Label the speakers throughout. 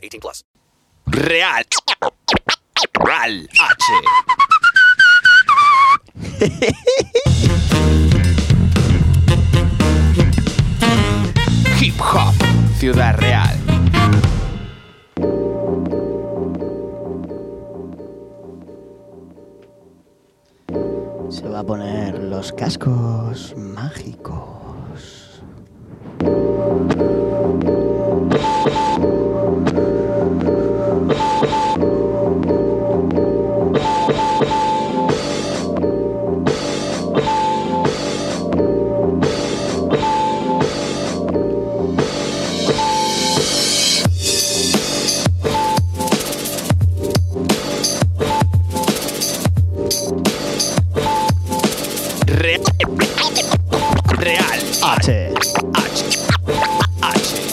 Speaker 1: 18 plus.
Speaker 2: Real. Real. Hip Hop, Ciudad Real.
Speaker 3: Se va a poner los cascos mágicos. H.
Speaker 2: H. H.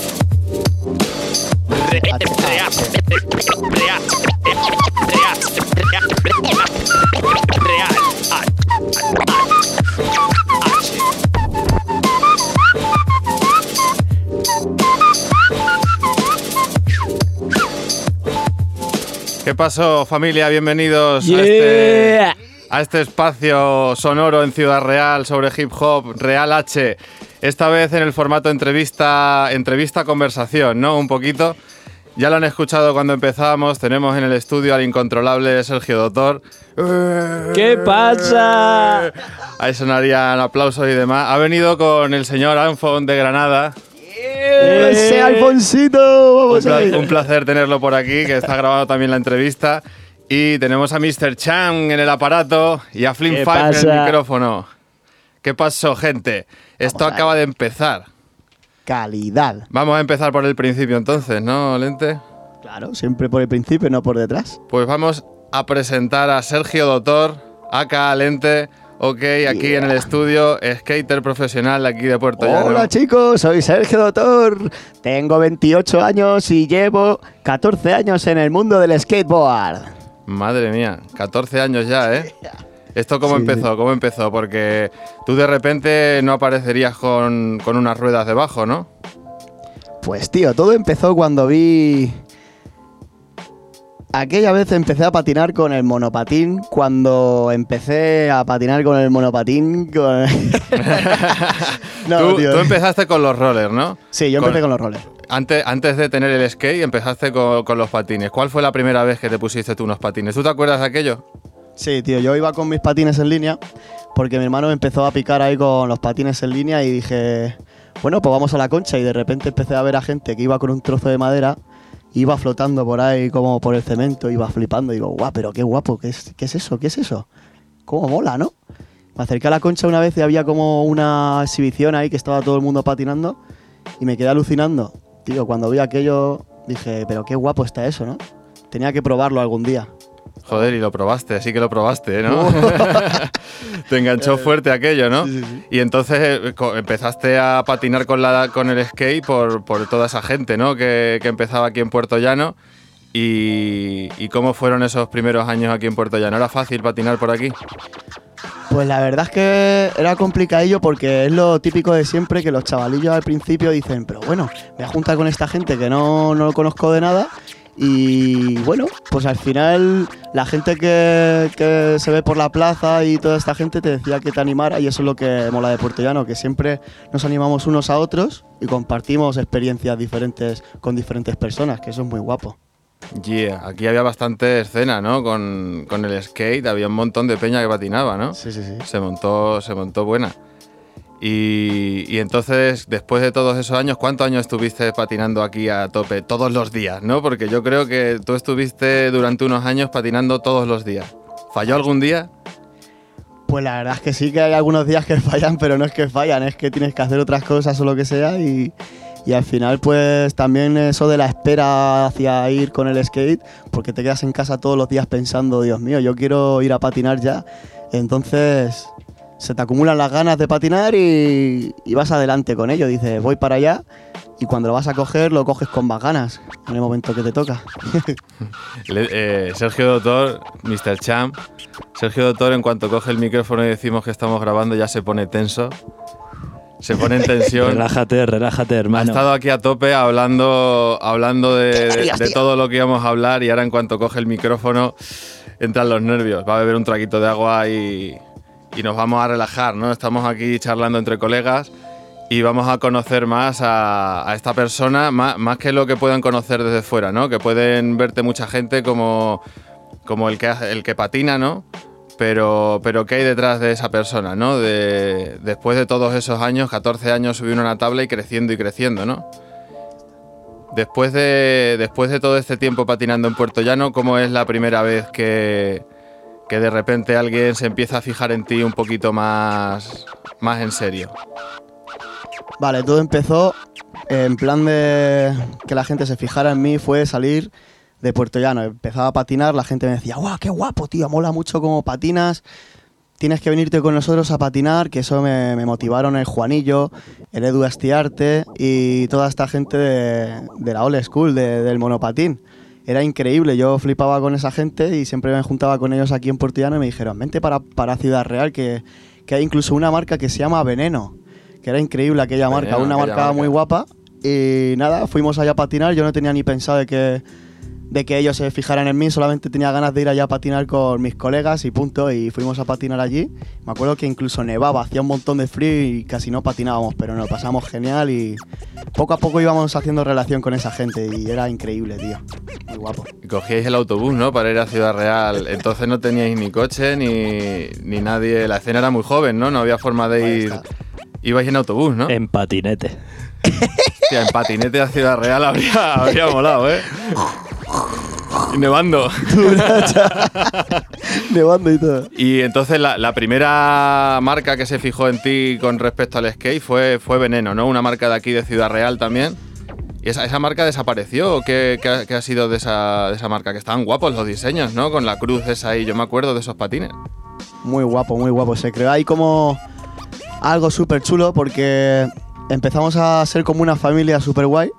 Speaker 4: ¿Qué pasó, familia? Bienvenidos a, este, a este espacio sonoro en Ciudad Real sobre hip hop Real H. Esta vez en el formato entrevista, entrevista conversación, ¿no? Un poquito. Ya lo han escuchado cuando empezábamos. Tenemos en el estudio al incontrolable Sergio Doctor.
Speaker 5: ¿Qué pasa?
Speaker 4: Ahí sonarían aplausos y demás. Ha venido con el señor Anfon de Granada.
Speaker 3: ¡Ese Alfonsito!
Speaker 4: Un,
Speaker 3: Vamos a
Speaker 4: pla-
Speaker 3: ver.
Speaker 4: un placer tenerlo por aquí, que está grabando también la entrevista. Y tenemos a Mr. Chang en el aparato y a Flynn
Speaker 5: ¿Qué
Speaker 4: Five en el micrófono. ¿Qué pasó, gente? Esto
Speaker 3: Vamos
Speaker 4: acaba de empezar.
Speaker 3: Calidad.
Speaker 4: Vamos a empezar por el principio entonces, ¿no, Lente?
Speaker 3: Claro, siempre por el principio, no por detrás.
Speaker 4: Pues vamos a presentar a Sergio Doctor, acá Lente, ok, aquí en el estudio, skater profesional de aquí de Puerto Llano.
Speaker 3: Hola chicos, soy Sergio Doctor. Tengo 28 años y llevo 14 años en el mundo del skateboard.
Speaker 4: Madre mía, 14 años ya, ¿eh? ¿Esto cómo
Speaker 3: Sí,
Speaker 4: empezó? ¿Cómo empezó? Porque tú de repente no aparecerías con, con unas ruedas debajo, ¿no?
Speaker 3: Pues tío, todo empezó cuando vi... Aquella vez empecé a patinar con el monopatín, cuando empecé a patinar con el monopatín... Con... no,
Speaker 4: tú,
Speaker 3: tío.
Speaker 4: tú empezaste con los rollers, ¿no?
Speaker 3: Sí, yo empecé con los rollers.
Speaker 4: Antes, de tener el skate empezaste con, los patines. ¿Cuál fue la primera vez que te pusiste tú unos patines? ¿Tú te acuerdas de aquello?
Speaker 3: Sí, tío, yo iba con mis patines en línea porque mi hermano empezó a picar ahí con los patines en línea y dije, bueno, pues vamos a la concha y de repente empecé a ver a gente que iba con un trozo de madera, iba flotando por ahí como por el cemento, iba flipando y digo, guau, pero qué guapo, ¿qué es, qué es eso? ¿Qué es eso? ¿Cómo mola, no? Me acerqué a la concha una vez y había como una exhibición ahí que estaba todo el mundo patinando y me quedé alucinando. Tío, cuando vi aquello dije, pero qué guapo está eso, ¿no? Tenía que probarlo algún día.
Speaker 4: Joder, y lo probaste, sí que lo probaste, ¿no? Te enganchó fuerte aquello, ¿no?
Speaker 3: sí, sí.
Speaker 4: Y entonces eh, empezaste a patinar con, la, con el skate por, por toda esa gente, ¿no? Que, que empezaba aquí en Puerto Llano. Y, y cómo fueron esos primeros años aquí en Puerto Llano? ¿Era fácil patinar por aquí?
Speaker 3: Pues la verdad es que era complicadillo porque es lo típico de siempre que los chavalillos al principio dicen, pero bueno, me voy a juntar con esta gente que no, no lo conozco de nada. Y bueno, pues al final la gente que, que se ve por la plaza y toda esta gente te decía que te animara y eso es lo que mola de Puerto Llano, que siempre nos animamos unos a otros y compartimos experiencias diferentes con diferentes personas, que eso es muy guapo.
Speaker 4: Yeah, aquí había bastante escena, ¿no? Con, con el skate, había un montón de peña que patinaba, ¿no?
Speaker 3: Sí, sí, sí.
Speaker 4: Se montó, se montó buena. Y, y entonces, después de todos esos años, ¿cuántos años estuviste patinando aquí a tope? Todos los días, ¿no? Porque yo creo que tú estuviste durante unos años patinando todos los días. ¿Falló algún día?
Speaker 3: Pues la verdad es que sí que hay algunos días que fallan, pero no es que fallan, es que tienes que hacer otras cosas o lo que sea y, Y al final, pues también eso de la espera hacia ir con el skate, porque te quedas en casa todos los días pensando, Dios mío, yo quiero ir a patinar ya. Entonces se te acumulan las ganas de patinar y, y vas adelante con ello. Dices, voy para allá y cuando lo vas a coger, lo coges con más ganas en el momento que te toca.
Speaker 4: Eh, Sergio Doctor, Mr. Champ. Sergio Doctor, en cuanto coge el micrófono y decimos que estamos grabando, ya se pone tenso. Se pone en tensión.
Speaker 5: Relájate, relájate,
Speaker 4: Ha
Speaker 5: hermano.
Speaker 4: estado aquí a tope hablando, hablando de, todo lo que íbamos a hablar y ahora en cuanto coge el micrófono entran los nervios. Va a beber un traguito de agua y, y nos vamos a relajar, ¿no? Estamos aquí charlando entre colegas y vamos a conocer más a, a esta persona, más, más que lo que puedan conocer desde fuera, ¿no? Que pueden verte mucha gente como, como el, que, hace- el que patina, ¿no? Pero, pero ¿qué hay detrás de esa persona, ¿no? De, después de todos esos años, 14 años, subir una tabla y creciendo y creciendo, ¿no? Después de, después de todo este tiempo patinando en Puerto Llano, ¿cómo es la primera vez que, que de repente alguien se empieza a fijar en ti un poquito más, más en serio?
Speaker 3: Vale, todo empezó en plan de que la gente se fijara en mí, fue salir de Puerto Llano. Empezaba a patinar, la gente me decía, ¡guau, qué guapo, tío! Mola mucho cómo patinas. Tienes que venirte con nosotros a patinar, que eso me, me motivaron el Juanillo, el Edu Astiarte y toda esta gente de, de la old school, de- del monopatín. Era increíble, yo flipaba con esa gente y siempre me juntaba con ellos aquí en Puerto Llano y me dijeron, vente para, para Ciudad Real, que, que hay incluso una marca que se llama Veneno, que era increíble aquella marca, una
Speaker 4: aquella
Speaker 3: marca,
Speaker 4: marca.
Speaker 3: muy guapa. Y nada, fuimos allá a patinar, yo no tenía ni pensado de que, de que ellos se fijaran en mí, solamente tenía ganas de ir allá a patinar con mis colegas y punto, y fuimos a patinar allí. Me acuerdo que incluso nevaba, hacía un montón de frío y casi no patinábamos, pero nos pasamos genial y poco a poco íbamos haciendo relación con esa gente y era increíble, tío. Muy guapo.
Speaker 4: Cogíais el autobús, ¿no? Para ir a Ciudad Real. Entonces no teníais ni coche ni, ni nadie. La escena era muy joven, ¿no? No había forma de ir. Ibais en autobús, ¿no?
Speaker 5: En patinete.
Speaker 4: Hostia, en patinete a Ciudad Real habría, habría molado, ¿eh? Nevando.
Speaker 3: Nevando y todo.
Speaker 4: Y entonces la, la primera marca que se fijó en ti con respecto al skate fue, fue Veneno, ¿no? Una marca de aquí de Ciudad Real también. ¿Y esa, esa marca desapareció? ¿O qué, qué ha, qué ha sido de esa, de esa marca? Que estaban guapos los diseños, ¿no? Con la cruz esa ahí, yo me acuerdo de esos patines.
Speaker 3: Muy guapo, muy guapo. Se creó ahí como algo súper chulo porque empezamos a ser como una familia súper guay.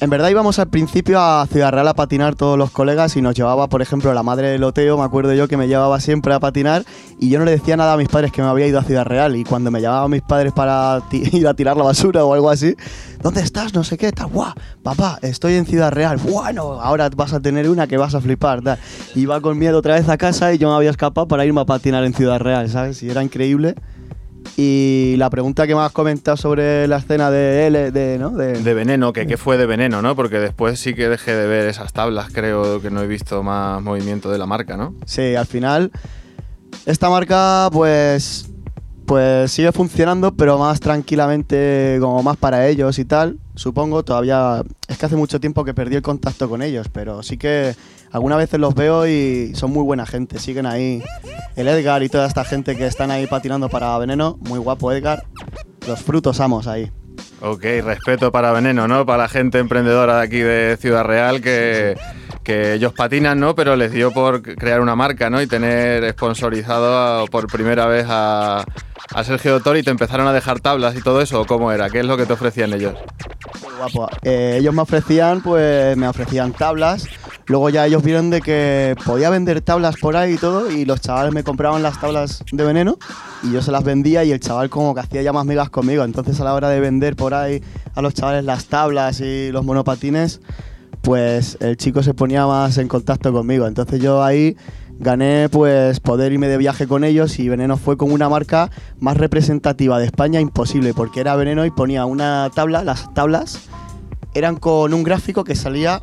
Speaker 3: En verdad íbamos al principio a Ciudad Real a patinar todos los colegas y nos llevaba, por ejemplo, la madre del Oteo, me acuerdo yo que me llevaba siempre a patinar y yo no le decía nada a mis padres que me había ido a Ciudad Real y cuando me llamaban mis padres para ir a tirar la basura o algo así, ¿dónde estás? No sé qué, tal, guau, papá, estoy en Ciudad Real, bueno, ahora vas a tener una que vas a flipar, tal. Iba con miedo otra vez a casa y yo me había escapado para irme a patinar en Ciudad Real, ¿sabes? Y era increíble. Y la pregunta que me has comentado sobre la escena de L, de, ¿no? De,
Speaker 4: De Veneno, que, que fue de Veneno, ¿no? Porque después sí que dejé de ver esas tablas, creo que no he visto más movimiento de la marca, ¿no?
Speaker 3: Sí, al final esta marca pues pues sigue funcionando, pero más tranquilamente, como más para ellos y tal. Supongo, todavía es que hace mucho tiempo que perdí el contacto con ellos, pero sí que algunas veces los veo y son muy buena gente, siguen ahí. El Edgar y toda esta gente que están ahí patinando para Veneno, muy guapo Edgar. Los frutos amos ahí.
Speaker 4: Ok, respeto para Veneno, ¿no? Para la gente emprendedora de aquí de Ciudad Real que, que ellos patinan, ¿no? Pero les dio por crear una marca, ¿no? Y tener sponsorizado por primera vez a, Sergio Doctor y te empezaron a dejar tablas y todo eso, ¿o ¿cómo era? ¿Qué es lo que te ofrecían ellos?
Speaker 3: Guapo. Eh, ellos me ofrecían, pues me ofrecían tablas. Luego ya ellos vieron de que podía vender tablas por ahí y todo, y los chavales me compraban las tablas de veneno y yo se las vendía y el chaval como que hacía ya más migas conmigo. Entonces a la hora de vender por ahí a los chavales las tablas y los monopatines, pues el chico se ponía más en contacto conmigo. Entonces yo ahí gané pues poder irme de viaje con ellos y Veneno fue como una marca más representativa de España imposible, porque era Veneno y ponía una tabla, las tablas eran con un gráfico que salía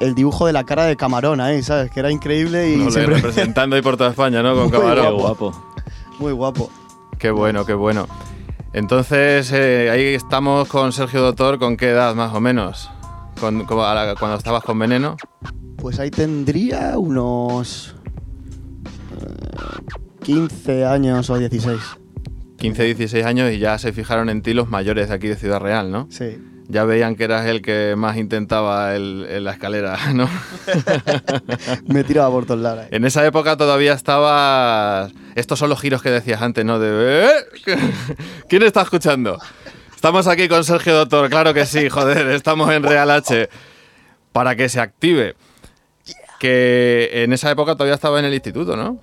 Speaker 3: el dibujo de la cara de camarón ahí, ¿sabes? Que era increíble y
Speaker 4: Ole,
Speaker 3: siempre-
Speaker 4: representando ahí por toda España, ¿no? Con
Speaker 3: Muy
Speaker 5: Qué
Speaker 4: Camarón.
Speaker 5: guapo.
Speaker 3: muy guapo.
Speaker 4: Qué bueno, qué bueno. Entonces, eh, ahí estamos con Sergio Doctor, ¿con qué edad más o menos? Con- como a la- cuando estabas con Veneno.
Speaker 3: Pues ahí tendría unos eh, 15 años o 16.
Speaker 4: 15, 16 años y ya se fijaron en ti los mayores de aquí de Ciudad Real, ¿no?
Speaker 3: Sí.
Speaker 4: ya veían que eras el que más intentaba el- en la escalera, ¿no?
Speaker 3: Me tiraba por todos lados.
Speaker 4: En esa época todavía estaba... Estos son los giros que decías antes, ¿no? De... ¿eh? ¿Quién está escuchando? Estamos aquí con Sergio Doctor, claro que sí, joder, estamos en Real H. Para que se active. Que en esa época todavía estaba en el instituto, ¿no?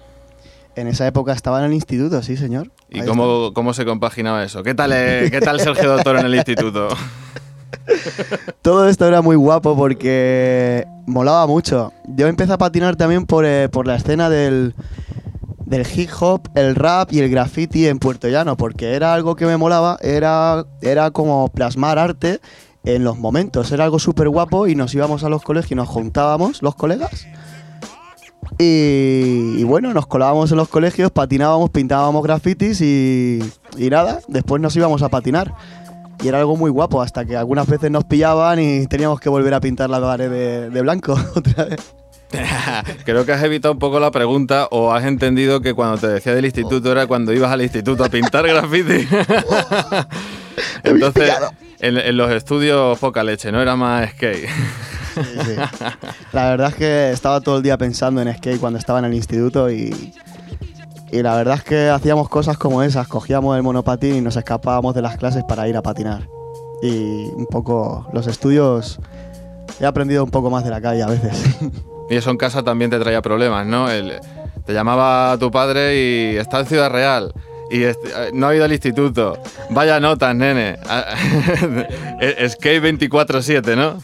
Speaker 3: En esa época estaba en el instituto, sí, señor.
Speaker 4: ¿Y
Speaker 3: Ahí
Speaker 4: cómo, cómo se compaginaba eso? ¿Qué tal, eh, ¿Qué tal Sergio Doctor en el instituto?
Speaker 3: Todo esto era muy guapo porque molaba mucho. Yo empecé a patinar también por, eh, por la escena del, del hip hop, el rap y el graffiti en Puerto Llano, porque era algo que me molaba, era, era como plasmar arte en los momentos, era algo súper guapo y nos íbamos a los colegios y nos juntábamos los colegas. Y, bueno, nos colábamos en los colegios, patinábamos, pintábamos grafitis y, y nada, después nos íbamos a patinar. Y era algo muy guapo, hasta que algunas veces nos pillaban y teníamos que volver a pintar la pared de, de blanco otra vez.
Speaker 4: Creo que has evitado un poco la pregunta o has entendido que cuando te decía del instituto era cuando ibas al instituto a pintar graffiti. Entonces, en, en los estudios poca leche, no era más skate.
Speaker 3: La verdad es que estaba todo el día pensando en skate cuando estaba en el instituto y, y la verdad es que hacíamos cosas como esas, cogíamos el monopatín y nos escapábamos de las clases para ir a patinar. Y un poco los estudios he aprendido un poco más de la calle a veces.
Speaker 4: Y eso en casa también te traía problemas, ¿no? El- te llamaba tu padre y está en Ciudad Real. Y eh, no ha ido al instituto. Vaya notas, nene. Skate 24-7, ¿no?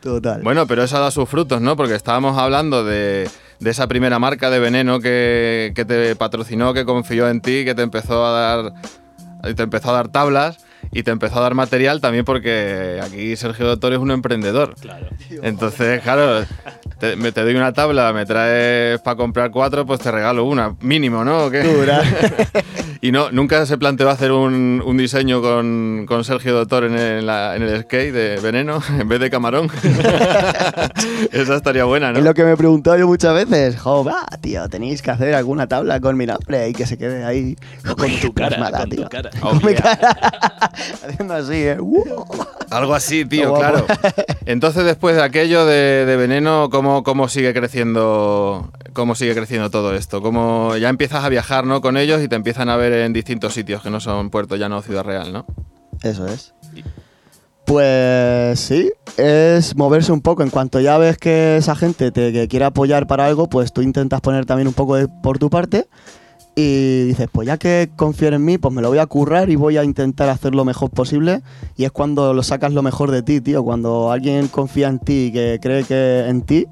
Speaker 3: Total.
Speaker 4: Bueno, pero eso ha dado sus frutos, ¿no? Porque estábamos hablando de, de esa primera marca de veneno que, que te patrocinó, que confió en ti, que te empezó a dar te empezó a dar tablas y te empezó a dar material también porque aquí Sergio Doctor es un emprendedor.
Speaker 5: Claro.
Speaker 4: Entonces, claro, te, me- te doy una tabla, me traes para comprar cuatro, pues te regalo una, mínimo, ¿no? ¿O qué?
Speaker 3: Dura.
Speaker 4: y no, nunca se planteó hacer un, un diseño con, con Sergio Doctor en el, la- en el skate de veneno en vez de camarón. Esa estaría buena, ¿no?
Speaker 3: Es lo que me he preguntado yo muchas veces. Jo, va, tío, tenéis que hacer alguna tabla con mi nombre y que se quede ahí
Speaker 5: Con tu cara, con tu cara.
Speaker 4: Oh,
Speaker 3: Con mi
Speaker 4: yeah.
Speaker 3: cara. Haciendo así, ¿eh? ¡Uh!
Speaker 4: Algo así, tío, claro. Entonces, después de aquello de, de veneno, ¿cómo, ¿cómo sigue creciendo? ¿Cómo sigue creciendo todo esto? ¿Cómo ya empiezas a viajar, ¿no? Con ellos y te empiezan a ver en distintos sitios que no son Puerto Llano o Ciudad Real, ¿no?
Speaker 3: Eso es. Pues sí, es moverse un poco. En cuanto ya ves que esa gente te que quiere apoyar para algo, pues tú intentas poner también un poco de, por tu parte y dices, pues ya que confían en mí, pues me lo voy a currar y voy a intentar hacer lo mejor posible. Y es cuando lo sacas lo mejor de ti, tío. Cuando alguien confía en ti y que cree que en ti,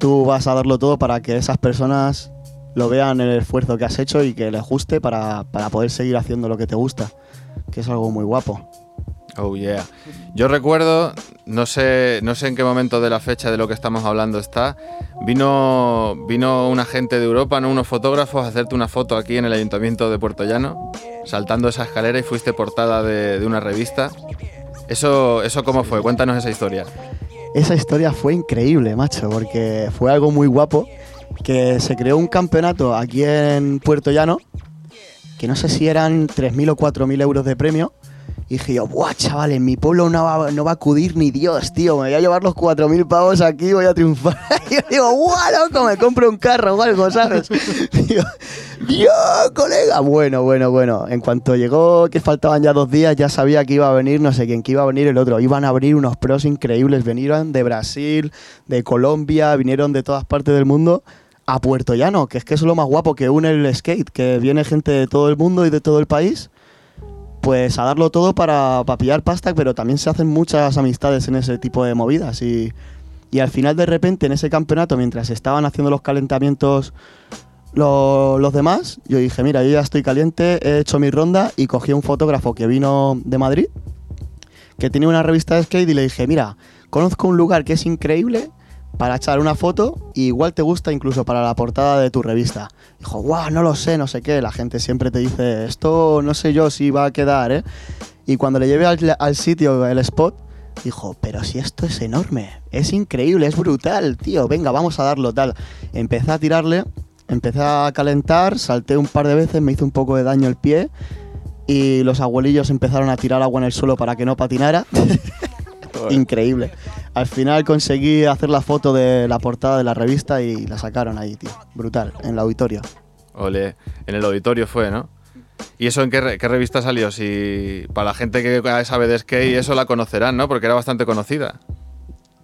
Speaker 3: tú vas a darlo todo para que esas personas lo vean el esfuerzo que has hecho y que les guste para, para poder seguir haciendo lo que te gusta. Que es algo muy guapo.
Speaker 4: Oh yeah. Yo recuerdo, no sé, no sé en qué momento de la fecha de lo que estamos hablando está, vino, vino un agente de Europa, ¿no? unos fotógrafos, a hacerte una foto aquí en el Ayuntamiento de Puerto Llano, saltando esa escalera y fuiste portada de, de una revista. Eso, eso cómo fue, cuéntanos esa historia.
Speaker 3: Esa historia fue increíble, macho, porque fue algo muy guapo. Que se creó un campeonato aquí en Puerto Llano, que no sé si eran 3.000 o 4.000 euros de premio. Y dije yo, buah, chaval, en mi pueblo no va, no va a acudir ni Dios, tío. Me voy a llevar los 4.000 pavos aquí, voy a triunfar. Y yo digo, guau, loco, me compro un carro o algo, ¿sabes? Digo, Dios, colega. Bueno, bueno, bueno. En cuanto llegó, que faltaban ya dos días, ya sabía que iba a venir, no sé quién, que iba a venir el otro. Iban a abrir unos pros increíbles. Vinieron de Brasil, de Colombia, vinieron de todas partes del mundo a Puerto Llano, que es que es lo más guapo que une el skate, que viene gente de todo el mundo y de todo el país, pues a darlo todo para, para pillar pasta, pero también se hacen muchas amistades en ese tipo de movidas. Y, y al final, de repente, en ese campeonato, mientras estaban haciendo los calentamientos lo- los demás, yo dije, mira, yo ya estoy caliente, he hecho mi ronda y cogí a un fotógrafo que vino de Madrid, que tenía una revista de skate y le dije, mira, conozco un lugar que es increíble para echar una foto y igual te gusta incluso para la portada de tu revista. Dijo, guau, no lo sé, no sé qué. La gente siempre te dice, esto no sé yo si va a quedar, ¿eh? Y cuando le llevé al, al sitio, el spot, dijo, pero si esto es enorme, es increíble, es brutal, tío, venga, vamos a darlo tal. Empecé a tirarle, empecé a calentar, salté un par de veces, me hizo un poco de daño el pie y los abuelillos empezaron a tirar agua en el suelo para que no patinara. increíble. Al final conseguí hacer la foto de la portada de la revista y la sacaron ahí, tío. Brutal, en el auditorio.
Speaker 4: Ole, en el auditorio fue, ¿no? ¿Y eso en qué, re- qué revista salió? Si para la gente que sabe de skate, eso la conocerán, ¿no? Porque era bastante conocida.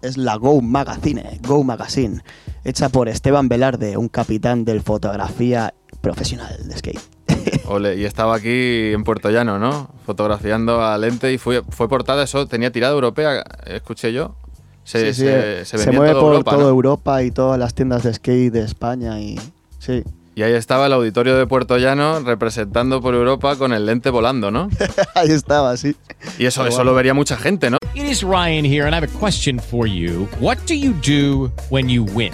Speaker 3: Es la Go Magazine, Go Magazine, hecha por Esteban Velarde, un capitán del fotografía profesional de skate.
Speaker 4: Ole, y estaba aquí en Puerto Llano, ¿no? Fotografiando a lente y fue, fue portada, eso tenía tirada europea, escuché yo. Se,
Speaker 3: Sí, sí,
Speaker 4: se,
Speaker 3: eh,
Speaker 4: se
Speaker 3: se
Speaker 4: en
Speaker 3: mueve por
Speaker 4: Europa,
Speaker 3: toda
Speaker 4: ¿no?
Speaker 3: Europa y todas las tiendas de skate de España y sí,
Speaker 4: Y ahí estaba el auditorio de Puerto Llano representando por Europa con el lente volando, ¿no?
Speaker 3: ahí estaba, sí.
Speaker 4: Y eso, eso lo vería mucha gente, ¿no?
Speaker 6: It is Ryan here, and I have a question for you. What do you do when you win?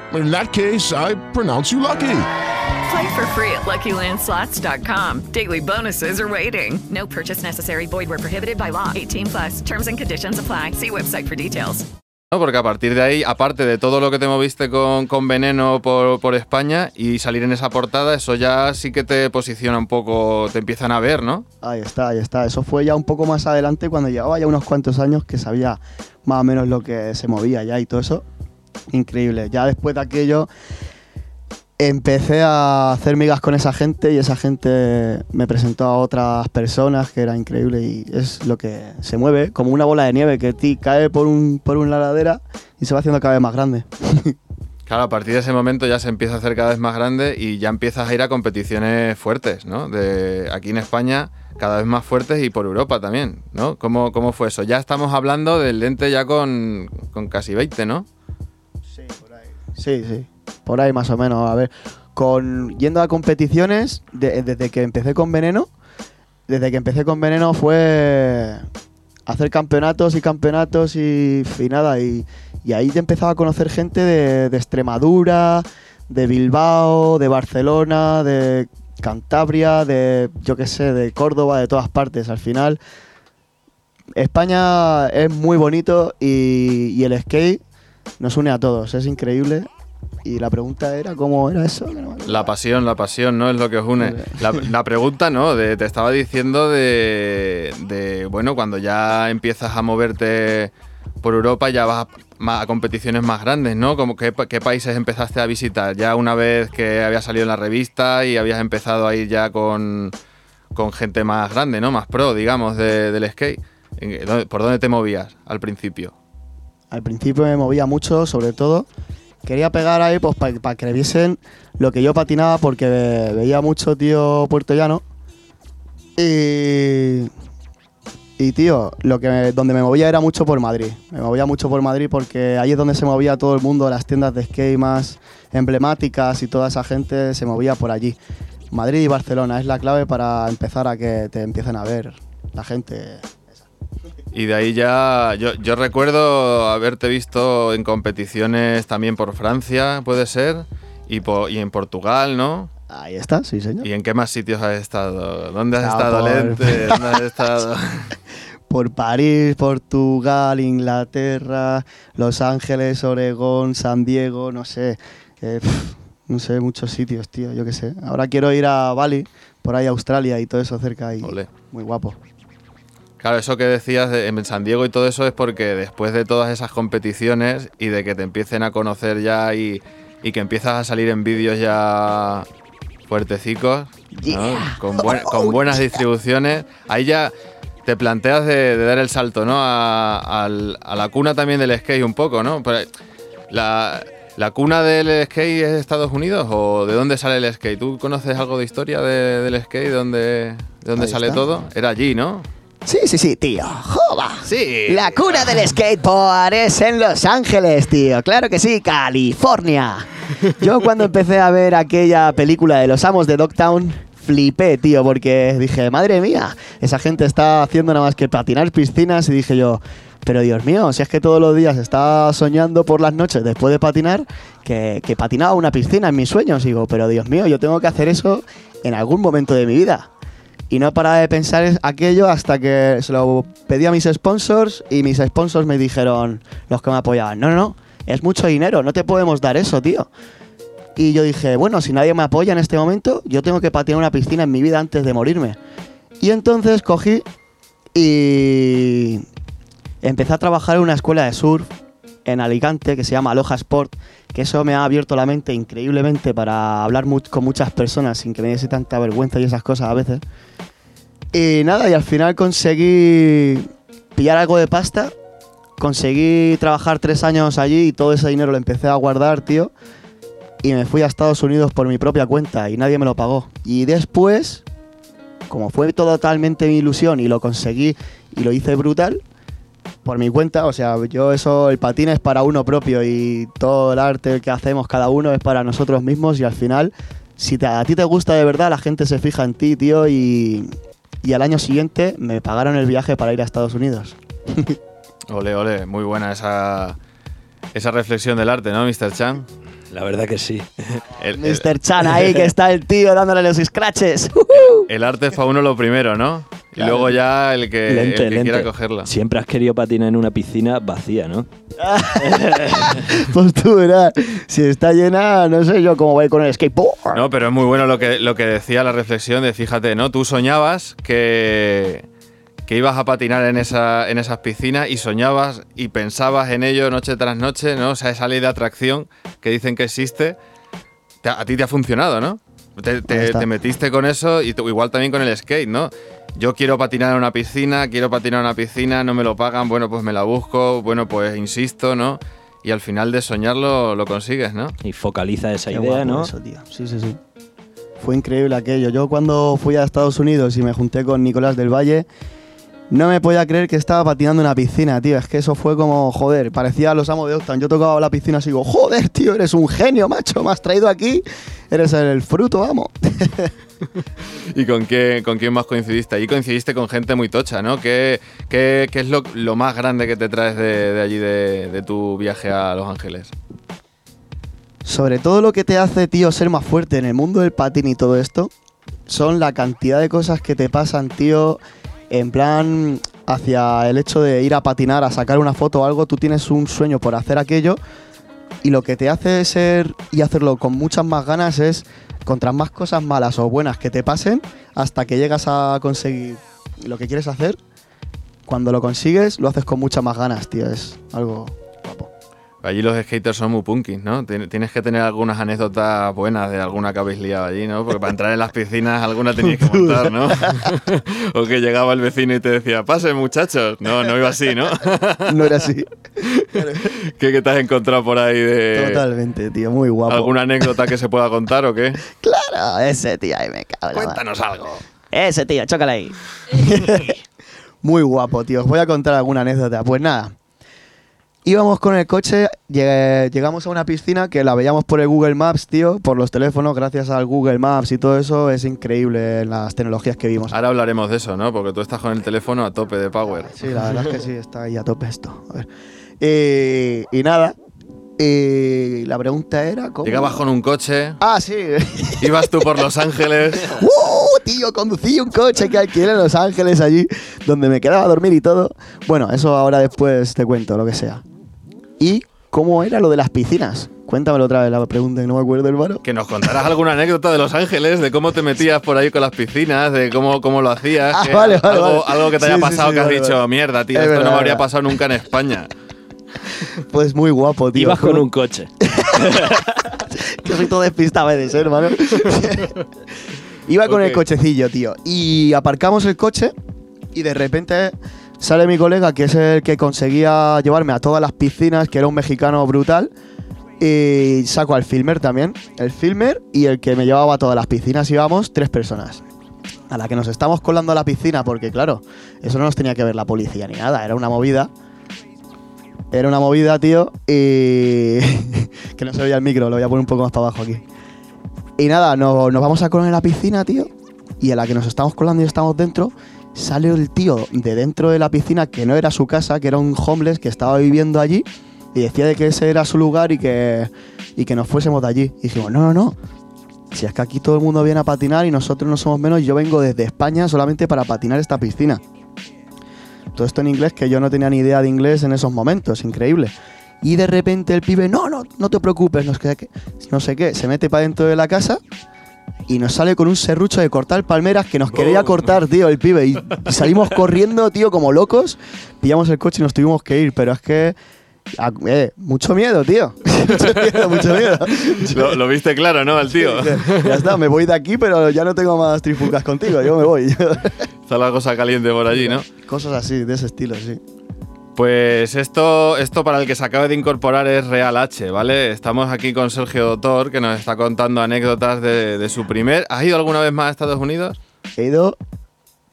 Speaker 7: In that case, I pronounce you lucky.
Speaker 8: Play for free at LuckyLandSlots.com. Daily bonuses are waiting. No purchase necessary. Void where prohibited by law. 18 plus. Terms and conditions apply. See website for details.
Speaker 4: ¿no? Porque a partir de ahí, aparte de todo lo que te moviste con, con Veneno por, por España y salir en esa portada, eso ya sí que te posiciona un poco, te empiezan a ver, ¿no?
Speaker 3: Ahí está, ahí está. Eso fue ya un poco más adelante cuando llevaba ya unos cuantos años que sabía más o menos lo que se movía ya y todo eso. Increíble. Ya después de aquello empecé a hacer migas con esa gente y esa gente me presentó a otras personas que era increíble y es lo que se mueve como una bola de nieve que ti cae por, un, por una ladera y se va haciendo cada vez más grande.
Speaker 4: Claro, a partir de ese momento ya se empieza a hacer cada vez más grande y ya empiezas a ir a competiciones fuertes, ¿no? De aquí en España cada vez más fuertes y por Europa también, ¿no? ¿Cómo, cómo fue eso? Ya estamos hablando del lente ya con, con casi 20, ¿no?
Speaker 3: Sí, sí, por ahí más o menos. A ver, con yendo a competiciones, de- desde que empecé con Veneno, desde que empecé con Veneno fue hacer campeonatos y campeonatos y, nada, y, y ahí te empezaba a conocer gente de, de Extremadura, de Bilbao, de Barcelona, de Cantabria, de yo qué sé, de Córdoba, de todas partes. Al final, España es muy bonito y, y el skate nos une a todos, es increíble. Y la pregunta era cómo era eso.
Speaker 4: La pasión, la pasión, ¿no? Es lo que os une. La, la pregunta, ¿no? De- te estaba diciendo de, de, bueno, cuando ya empiezas a moverte por Europa, ya vas a, a competiciones más grandes, ¿no? Como qué, pa- qué países empezaste a visitar? Ya una vez que había salido en la revista y habías empezado a ir ya con, con gente más grande, ¿no? Más pro, digamos, de- del skate. ¿En- dónde- ¿Por dónde te movías al principio?
Speaker 3: Al principio me movía mucho, sobre todo. Quería pegar ahí pues para que viesen lo que yo patinaba porque ve- veía mucho tío puertollano. Y. Y tío, lo que me- donde me movía era mucho por Madrid. Me movía mucho por Madrid porque ahí es donde se movía todo el mundo, las tiendas de skate más emblemáticas y toda esa gente se movía por allí. Madrid y Barcelona es la clave para empezar a que te empiecen a ver la gente.
Speaker 4: Y de ahí ya, yo, yo recuerdo haberte visto en competiciones también por Francia, puede ser, y, po- y en Portugal, ¿no?
Speaker 3: Ahí está, sí señor.
Speaker 4: ¿Y en qué más sitios has estado? ¿Dónde has
Speaker 3: Ah,
Speaker 4: estado,
Speaker 3: por-
Speaker 4: Lente? ¿Dónde has estado?
Speaker 3: por París, Portugal, Inglaterra, Los Ángeles, Oregón, San Diego, no sé. eh, no sé, muchos sitios, tío, yo qué sé. Ahora quiero ir a Bali, por ahí Australia y todo eso cerca y
Speaker 4: Ole.
Speaker 3: muy guapo.
Speaker 4: Claro, eso que decías de- en San Diego y todo eso es porque después de todas esas competiciones y de que te empiecen a conocer ya y, y que empiezas a salir en vídeos ya fuertecicos, ¿no? con, buen- con buenas distribuciones, ahí ya te planteas de, de dar el salto, ¿no? A, la cuna también del skate un poco, ¿no? Pero, la, ¿La cuna del skate es Estados Unidos o de dónde sale el skate? ¿Tú conoces algo de historia de- del skate? ¿De dónde, de dónde
Speaker 3: Ahí
Speaker 4: sale
Speaker 3: está.
Speaker 4: todo? Era allí, ¿no?
Speaker 3: Sí, sí, sí, tío. ¡Joba!
Speaker 4: Sí.
Speaker 3: La cuna del skateboard es en Los Ángeles, tío. Claro que sí, California. Yo cuando empecé a ver aquella película de los amos de Dogtown, flipé, tío, porque dije, madre mía, esa gente está haciendo nada más que patinar piscinas y dije yo, pero Dios mío, si es que todos los días está soñando por las noches después de patinar, que, que patinaba una piscina en mis sueños, digo, pero Dios mío, yo tengo que hacer eso en algún momento de mi vida. Y no paraba de pensar es- aquello hasta que se lo pedí a mis sponsors y mis sponsors me dijeron, los que me apoyaban, no, no, no, es mucho dinero, no te podemos dar eso, tío. Y yo dije, bueno, si nadie me apoya en este momento, yo tengo que patinar una piscina en mi vida antes de morirme. Y entonces cogí y empecé a trabajar en una escuela de surf en Alicante que se llama Aloha Sport, que eso me ha abierto la mente increíblemente para hablar mu- con muchas personas sin que me diese tanta vergüenza y esas cosas a veces. Y nada, y al final conseguí pillar algo de pasta, conseguí trabajar tres años allí y todo ese dinero lo empecé a guardar, tío. Y me fui a Estados Unidos por mi propia cuenta y nadie me lo pagó. Y después, como fue totalmente mi ilusión y lo conseguí y lo hice brutal, por mi cuenta, o sea, yo eso, el patín es para uno propio y todo el arte que hacemos cada uno es para nosotros mismos y al final, si te- a ti te gusta de verdad, la gente se fija en ti, tío, y, y al año siguiente me pagaron el viaje para ir a Estados Unidos.
Speaker 4: Ole, ole, muy buena esa, esa reflexión del arte, ¿no, Mr. Chan?
Speaker 5: La verdad que sí.
Speaker 4: El, el-
Speaker 3: Mr. Chan ahí, que está el tío dándole los scratches.
Speaker 4: el arte es para uno lo primero, ¿no? Y luego ya el que, el quiera cogerla.
Speaker 5: Siempre has querido patinar en una piscina vacía, ¿no?
Speaker 3: pues tú verás, si está llena, no sé yo cómo voy con el skateboard.
Speaker 4: No, pero es muy bueno lo que, lo que decía la reflexión de, fíjate, ¿no? Tú soñabas que, que ibas a patinar en, esa, en esas piscinas y soñabas y pensabas en ello noche tras noche, ¿no? O sea, esa ley de atracción que dicen que existe, te- a ti te ha funcionado, ¿no? Te, te- metiste con eso y igual también con el skate, ¿no? Yo quiero patinar en una piscina, quiero patinar en una piscina, no me lo pagan, bueno, pues me la busco, bueno, pues insisto, ¿no? Y al final de soñarlo lo consigues, ¿no?
Speaker 5: Y focaliza esa
Speaker 3: Qué
Speaker 5: idea, ¿no?
Speaker 3: eso, tío. Sí, sí, sí. Fue increíble aquello. Yo cuando fui a Estados Unidos y me junté con Nicolás del Valle, no me podía creer que estaba patinando en una piscina, tío. Es que eso fue como, joder, parecía a los amos de Octan. Yo tocaba la piscina así, digo, joder, tío, eres un genio, macho. Me has traído aquí. Eres el fruto, vamos.
Speaker 4: ¿Y con quién, con quién más coincidiste? Ahí coincidiste con gente muy tocha, ¿no? ¿Qué, qué- qué es lo, lo más grande que te traes de, de allí, de, de tu viaje a Los Ángeles?
Speaker 3: Sobre todo lo que te hace, tío, ser más fuerte en el mundo del patín y todo esto, son la cantidad de cosas que te pasan, tío, en plan hacia el hecho de ir a patinar, a sacar una foto o algo, tú tienes un sueño por hacer aquello y lo que te hace ser y hacerlo con muchas más ganas es contra más cosas malas o buenas que te pasen hasta que llegas a conseguir lo que quieres hacer. Cuando lo consigues, lo haces con muchas más ganas, tío. Es algo.
Speaker 4: Allí los skaters son muy punkis, ¿no? Tien- Tienes que tener algunas anécdotas buenas de alguna que habéis liado allí, ¿no? Porque para entrar en las piscinas alguna tenías que montar, ¿no? o que llegaba el vecino y te decía, pase muchachos. No, no iba así, ¿no?
Speaker 3: No era así.
Speaker 4: ¿Qué, qué te has encontrado por ahí de
Speaker 3: Totalmente, tío. Muy guapo.
Speaker 4: alguna anécdota que se pueda contar o qué?
Speaker 3: Claro, ese tío ahí me cago.
Speaker 4: Cuéntanos algo.
Speaker 3: Ese tío, chócala ahí. Muy guapo, tío. Os voy a contar alguna anécdota. Pues nada. Íbamos con el coche, llegamos a una piscina que la veíamos por el Google Maps, tío, por los teléfonos, gracias al Google Maps y todo eso, es increíble las tecnologías que vimos.
Speaker 4: Ahora hablaremos de eso, ¿no? Porque tú estás con el teléfono a tope de power.
Speaker 3: Sí, la verdad es que sí, está ahí a tope esto. A ver. Eh, y nada, eh, la pregunta era cómo...
Speaker 4: Llegabas con un coche,
Speaker 3: Ah, sí.
Speaker 4: ibas tú por Los Ángeles.
Speaker 3: ¡Uh, tío! Conducí un coche que alquilé en Los Ángeles allí, donde me quedaba a dormir y todo. Bueno, eso ahora después te cuento, lo que sea. ¿Y cómo era lo de las piscinas? Cuéntamelo otra vez la pregunta que no me acuerdo, hermano.
Speaker 4: Que nos contarás alguna anécdota de Los Ángeles, de cómo te metías por ahí con las piscinas, de cómo, cómo lo hacías.
Speaker 3: Ah,
Speaker 4: que
Speaker 3: vale, vale,
Speaker 4: algo,
Speaker 3: vale.
Speaker 4: algo que te haya
Speaker 3: sí,
Speaker 4: pasado
Speaker 3: sí,
Speaker 4: que has dicho,
Speaker 3: vale.
Speaker 4: mierda, tío,
Speaker 3: Es
Speaker 4: esto
Speaker 3: verdad,
Speaker 4: no me habría pasado nunca en España.
Speaker 3: Pues muy guapo, tío.
Speaker 5: Ibas con un coche.
Speaker 3: que soy todo despistado a veces, ¿eh, hermano. Iba con el cochecillo, tío. Y aparcamos el coche y de repente sale mi colega, que es el que conseguía llevarme a todas las piscinas, que era un mexicano brutal. Y saco al filmer también. El filmer y el que me llevaba a todas las piscinas íbamos tres personas. a la que nos estamos colando a la piscina, porque claro, eso no nos tenía que ver la policía ni nada, era una movida. Era una movida, tío, y. que no se veía el micro, lo voy a poner un poco más para abajo aquí. Y nada, no- nos vamos a colar en la piscina, tío, y a la que nos estamos colando y estamos dentro, sale el tío de dentro de la piscina, que no era su casa, que era un homeless que estaba viviendo allí, y decía de que ese era su lugar y que, y que nos fuésemos de allí. Y dijimos, no, no, no, si es que aquí todo el mundo viene a patinar y nosotros no somos menos, yo vengo desde España solamente para patinar esta piscina. Todo esto en inglés, que yo no tenía ni idea de inglés en esos momentos, increíble. Y de repente el pibe, no, no, no te preocupes, no, sé qué, no sé qué, se mete para dentro de la casa y nos sale con un serrucho de cortar palmeras que nos quería cortar, tío, el pibe. Y, y salimos corriendo, tío, como locos. Pillamos el coche y nos tuvimos que ir, pero es que... ah, eh, mucho miedo, tío. mucho miedo, mucho miedo.
Speaker 4: Lo, lo viste claro, ¿no? Al tío.
Speaker 3: Ya está, me voy de aquí, pero ya no tengo más trifulcas contigo, yo me voy.
Speaker 4: Está la cosa caliente por allí, ¿no?
Speaker 3: Cosas así, de ese estilo, sí.
Speaker 4: Pues esto, esto para el que se acabe de incorporar es Real H, ¿vale? Estamos aquí con Sergio Doctor, que nos está contando anécdotas de, de su primer... ¿Has ido alguna vez más a Estados Unidos?
Speaker 3: He ido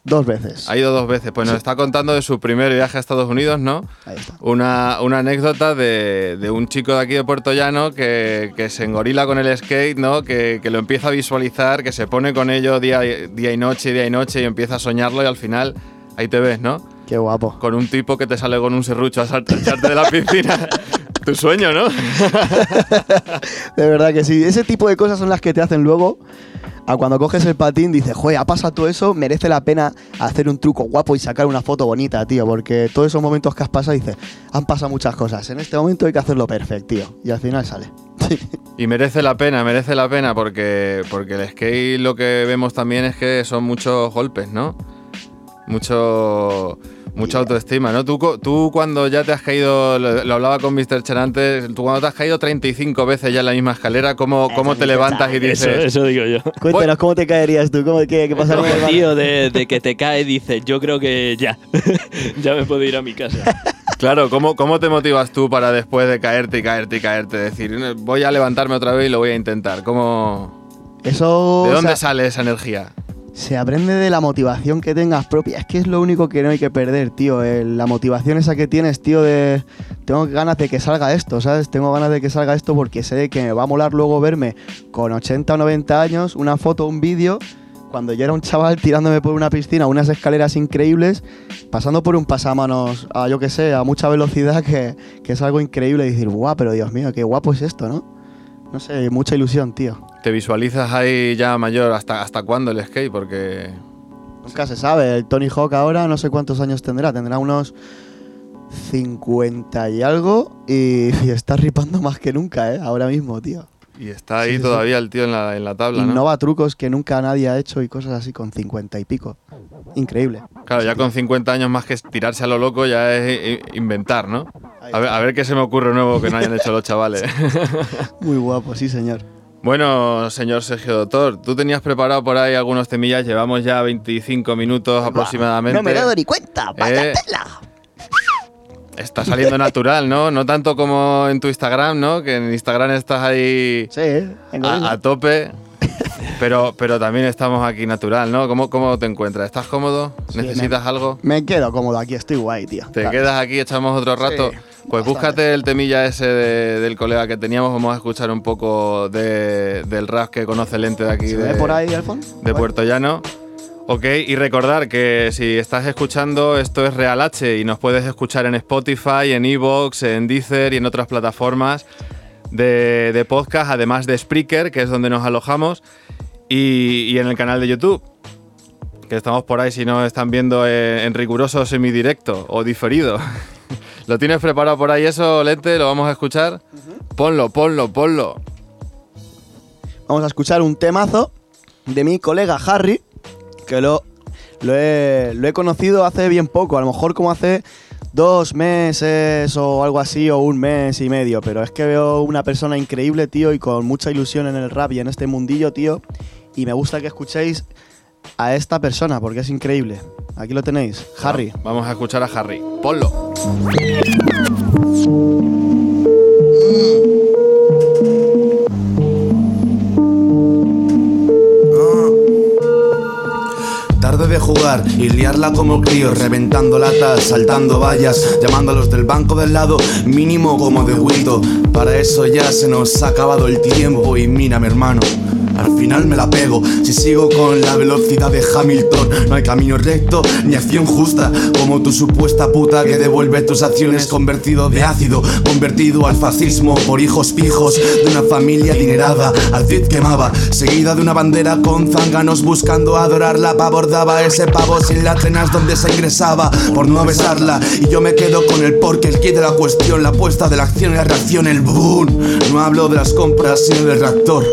Speaker 3: dos veces.
Speaker 4: Ha ido dos veces. Pues nos está contando de su primer viaje a Estados Unidos, ¿no?
Speaker 3: Ahí está.
Speaker 4: Una, una anécdota de, de un chico de aquí de Puerto Llano que, que se engorila con el skate, ¿no? Que, que lo empieza a visualizar, que se pone con ello día, día y noche, día y noche y empieza a soñarlo y al final ahí te ves, ¿no?
Speaker 3: Qué guapo.
Speaker 4: Con un tipo que te sale con un serrucho a echarte de la piscina. tu sueño, ¿no?
Speaker 3: De verdad que sí. Ese tipo de cosas son las que te hacen luego. A cuando coges el patín, dices, joder, ha pasado todo eso, merece la pena hacer un truco guapo y sacar una foto bonita, tío. Porque todos esos momentos que has pasado, dices, han pasado muchas cosas. En este momento hay que hacerlo perfecto, tío. Y al final sale.
Speaker 4: Y merece la pena, merece la pena porque, porque el skate lo que vemos también es que son muchos golpes, ¿no? Mucho, mucha autoestima, ¿no? Tú, tú cuando ya te has caído, lo, lo hablaba con Mr. Chen antes, tú cuando te has caído 35 veces ya en la misma escalera, ¿cómo, cómo te levantas y dices...
Speaker 5: Eso, eso digo yo.
Speaker 3: Cuéntanos, ¿cómo te caerías tú? ¿Cómo, qué, qué pasa con el
Speaker 5: tío de, de que te cae dice, yo creo que ya, ya me puedo ir a mi casa.
Speaker 4: Claro, ¿cómo, ¿cómo te motivas tú para después de caerte y caerte y caerte decir, voy a levantarme otra vez y lo voy a intentar? ¿Cómo,
Speaker 3: Eso.
Speaker 4: ¿De
Speaker 3: o
Speaker 4: dónde
Speaker 3: sea,
Speaker 4: sale esa energía?
Speaker 3: Se aprende de la motivación que tengas propia. Es que es lo único que no hay que perder, tío. El- la motivación esa que tienes, tío, de... Tengo ganas de que salga esto, ¿sabes? Tengo ganas de que salga esto porque sé que me va a molar luego verme con 80 o 90 años, una foto, un vídeo, cuando yo era un chaval tirándome por una piscina, unas escaleras increíbles, pasando por un pasamanos a, yo que sé, a mucha velocidad, que, que es algo increíble. Y decir, guau, pero Dios mío, qué guapo es esto, ¿no? No sé, mucha ilusión, tío.
Speaker 4: ¿Te visualizas ahí ya mayor? ¿Hasta, hasta cuándo el skate? Porque...
Speaker 3: Nunca se sabe. El Tony Hawk ahora no sé cuántos años tendrá. Tendrá unos 50 y algo. Y, y está ripando más que nunca, ¿eh? Ahora mismo, tío.
Speaker 4: Y está ahí
Speaker 3: Sí, sí,
Speaker 4: todavía el tío en la, en la tabla, ¿no?
Speaker 3: Innova trucos que nunca nadie ha hecho y cosas así con 50 y pico. Increíble.
Speaker 4: Claro, ya con 50 años más que tirarse a lo loco ya es i- inventar, ¿no? A ver, a ver qué se me ocurre nuevo que no hayan hecho los chavales.
Speaker 3: Muy guapo, sí, señor.
Speaker 4: Bueno, señor Sergio Doctor, tú tenías preparado por ahí algunos temillas, llevamos ya 25 minutos aproximadamente.
Speaker 3: No me he dado ni cuenta. Vaya
Speaker 4: Eh,
Speaker 3: tela.
Speaker 4: Está saliendo natural, ¿no? No tanto como en tu Instagram, ¿no? Que en Instagram estás ahí
Speaker 3: Sí,
Speaker 4: a, a tope. Pero, pero también estamos aquí natural, ¿no? ¿Cómo, cómo te encuentras? ¿Estás cómodo?
Speaker 3: Sí,
Speaker 4: ¿Necesitas
Speaker 3: me-
Speaker 4: algo?
Speaker 3: Me quedo cómodo aquí, estoy guay, tío.
Speaker 4: ¿Te
Speaker 3: Claro.
Speaker 4: quedas aquí, echamos otro rato?
Speaker 3: Sí,
Speaker 4: pues búscate el temilla ese de- del colega que teníamos. Vamos a escuchar un poco de- del rap que conoce el ente de aquí
Speaker 3: ¿Se
Speaker 4: de,
Speaker 3: ve por ahí, Alfon?
Speaker 4: de Puerto Llano. Ok, y recordar que si estás escuchando, esto es Real H y nos puedes escuchar en Spotify, en Evox, en Deezer y en otras plataformas de, de podcast, además de Spreaker, que es donde nos alojamos, y, y en el canal de YouTube, que estamos por ahí si no están viendo en, en riguroso semidirecto o diferido. ¿Lo tienes preparado por ahí eso, Lente? ¿Lo vamos a escuchar? Ponlo, ponlo, ponlo.
Speaker 3: Vamos a escuchar un temazo de mi colega Harry, que lo, lo, he, lo he conocido hace bien poco, a lo mejor como hace dos meses o algo así, o un mes y medio, pero es que veo una persona increíble, tío, y con mucha ilusión en el rap y en este mundillo, tío, y me gusta que escuchéis a esta persona, porque es increíble. Aquí lo tenéis, Harry.
Speaker 4: Vamos a escuchar a Harry. Ponlo.
Speaker 9: jugar y liarla como críos, reventando latas, saltando vallas, llamando a los del banco del lado, mínimo como de Wito. Para eso ya se nos ha acabado el tiempo y mira, mi hermano. Al final me la pego si sigo con la velocidad de Hamilton. No hay camino recto ni acción justa, como tu supuesta puta que devuelve tus acciones convertido de ácido, convertido al fascismo por hijos pijos de una familia adinerada. Al Cid quemaba, seguida de una bandera con zánganos buscando adorarla. Abordaba ese pavo sin las cenas donde se ingresaba por no besarla. Y yo me quedo con el porque el kit de la cuestión, la apuesta de la acción y la reacción, el boom. No hablo de las compras, sino del reactor.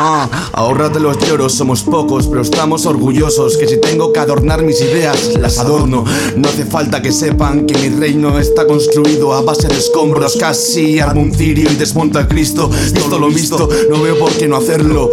Speaker 9: Ah, ahórrate los lloros, somos pocos, pero estamos orgullosos. Que si tengo que adornar mis ideas, las adorno. No hace falta que sepan que mi reino está construido a base de escombros. Casi armo y desmonto a Cristo. Visto lo visto, no veo por qué no hacerlo.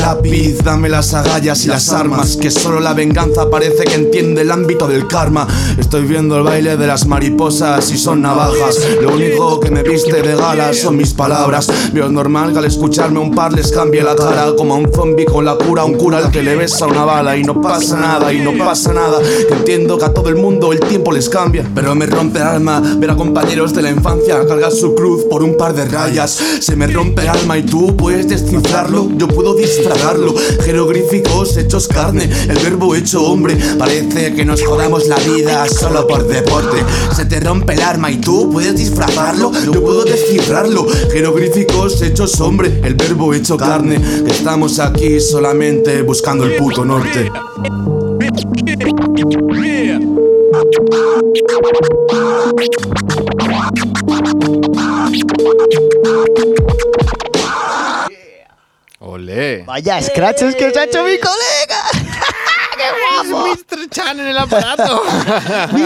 Speaker 9: Lápiz, dame las agallas y las armas. Que solo la venganza parece que entiende el ámbito del karma. Estoy viendo el baile de las mariposas y son navajas. Lo único que me viste de gala son mis palabras. Veo normal que al escucharme un par les cambie la cara a un zombie con la cura, un cura al que le besa una bala y no pasa nada y no pasa nada. Entiendo que a todo el mundo el tiempo les cambia, pero me rompe el alma ver a compañeros de la infancia cargar su cruz por un par de rayas. Se me rompe el alma y tú puedes descifrarlo, yo puedo disfragarlo. Jeroglíficos hechos carne, el verbo hecho hombre. Parece que nos jodamos la vida solo por deporte. Se te rompe el arma y tú puedes disfrazarlo, yo puedo descifrarlo. Jeroglíficos hechos hombre, el verbo hecho carne. Que estamos aquí solamente buscando el puto norte.
Speaker 4: Olé.
Speaker 3: Vaya scratches que se ha hecho mi colega. ¡Qué guapo!
Speaker 4: Mr. Chan en el aparato.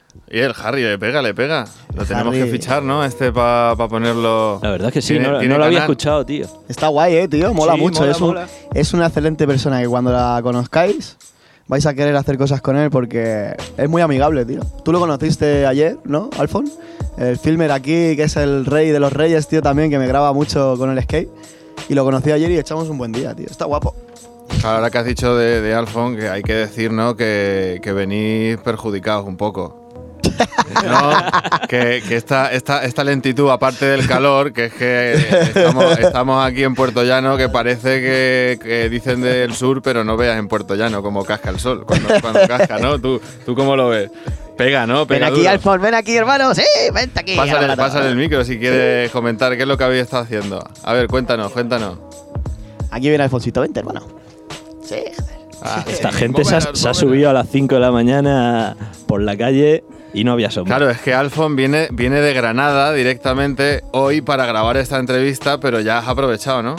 Speaker 4: Y el Harry le pega, le pega. Lo tenemos que fichar, ¿no? Este para ponerlo.
Speaker 5: La verdad es que sí,
Speaker 4: Tiene-
Speaker 5: no,
Speaker 4: tiene
Speaker 5: no lo había
Speaker 4: canal.
Speaker 5: escuchado, tío.
Speaker 3: Está guay, eh, tío. Mola
Speaker 5: Sí,
Speaker 3: mucho.
Speaker 5: mola,
Speaker 3: es, un-
Speaker 5: mola.
Speaker 3: es una excelente persona que cuando la conozcáis vais a querer hacer cosas con él porque es muy amigable, tío. Tú lo conociste ayer, ¿no, Alfon? El filmer aquí, que es el rey de los reyes, tío, también, que me graba mucho con el skate. Y lo conocí ayer y echamos un buen día, tío. Está guapo.
Speaker 4: Ahora que has dicho de, de Alfon, que hay que decir, ¿no? Que, que venís perjudicados un poco. ¿No? que que esta, esta, esta lentitud, aparte del calor, que es que estamos, estamos aquí en Puerto Llano, que parece que, que dicen del sur, pero no veas en Puerto Llano cómo casca el sol, cuando, cuando casca, ¿no? ¿Tú, ¿Tú cómo lo ves? Pega, ¿no?
Speaker 3: Ven
Speaker 4: Pega
Speaker 3: aquí,
Speaker 4: duro.
Speaker 3: Alfon, ven aquí, hermano. Sí, vente aquí.
Speaker 4: Pásale, pásale el micro si quieres comentar qué es lo que habéis estado haciendo. A ver, cuéntanos, cuéntanos.
Speaker 3: Aquí viene Alfonsito, vente, hermano. Sí, joder.
Speaker 4: Ah,
Speaker 5: Esta
Speaker 4: sí,
Speaker 5: gente se ha, se ha subido a las 5 de la mañana por la calle y no había sombra.
Speaker 4: Claro, es que Alfon viene, viene de Granada directamente hoy para grabar esta entrevista, pero ya has aprovechado, ¿no?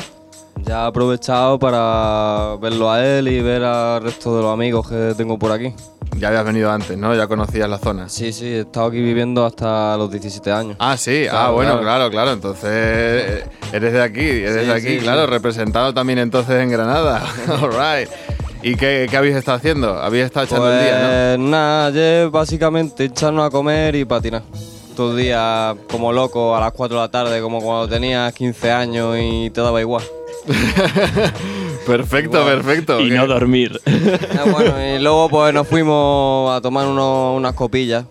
Speaker 10: Ya he aprovechado para verlo a él y ver al resto de los amigos que tengo por aquí.
Speaker 4: Ya habías venido antes, ¿no? Ya conocías la zona.
Speaker 10: Sí, sí, he estado aquí viviendo hasta los 17 años.
Speaker 4: Ah, sí, ah,
Speaker 10: Claro,
Speaker 4: bueno,
Speaker 10: claro.
Speaker 4: claro, claro. Entonces, eh, eres de aquí, eres
Speaker 10: Sí,
Speaker 4: de aquí,
Speaker 10: sí,
Speaker 4: claro,
Speaker 10: sí.
Speaker 4: representado también entonces en Granada. All right. ¿Y qué, qué habéis estado haciendo? ¿Habéis estado echando el día,
Speaker 10: Pues nada, ayer básicamente echarnos a comer y patinar. Todo el día como loco a las 4 de la tarde, como cuando tenías 15 años y te daba igual.
Speaker 4: no? Perfecto, perfecto.
Speaker 5: y
Speaker 4: ¿Qué-
Speaker 5: no dormir.
Speaker 10: Ah, bueno, y luego pues nos fuimos a tomar unos- unas copillas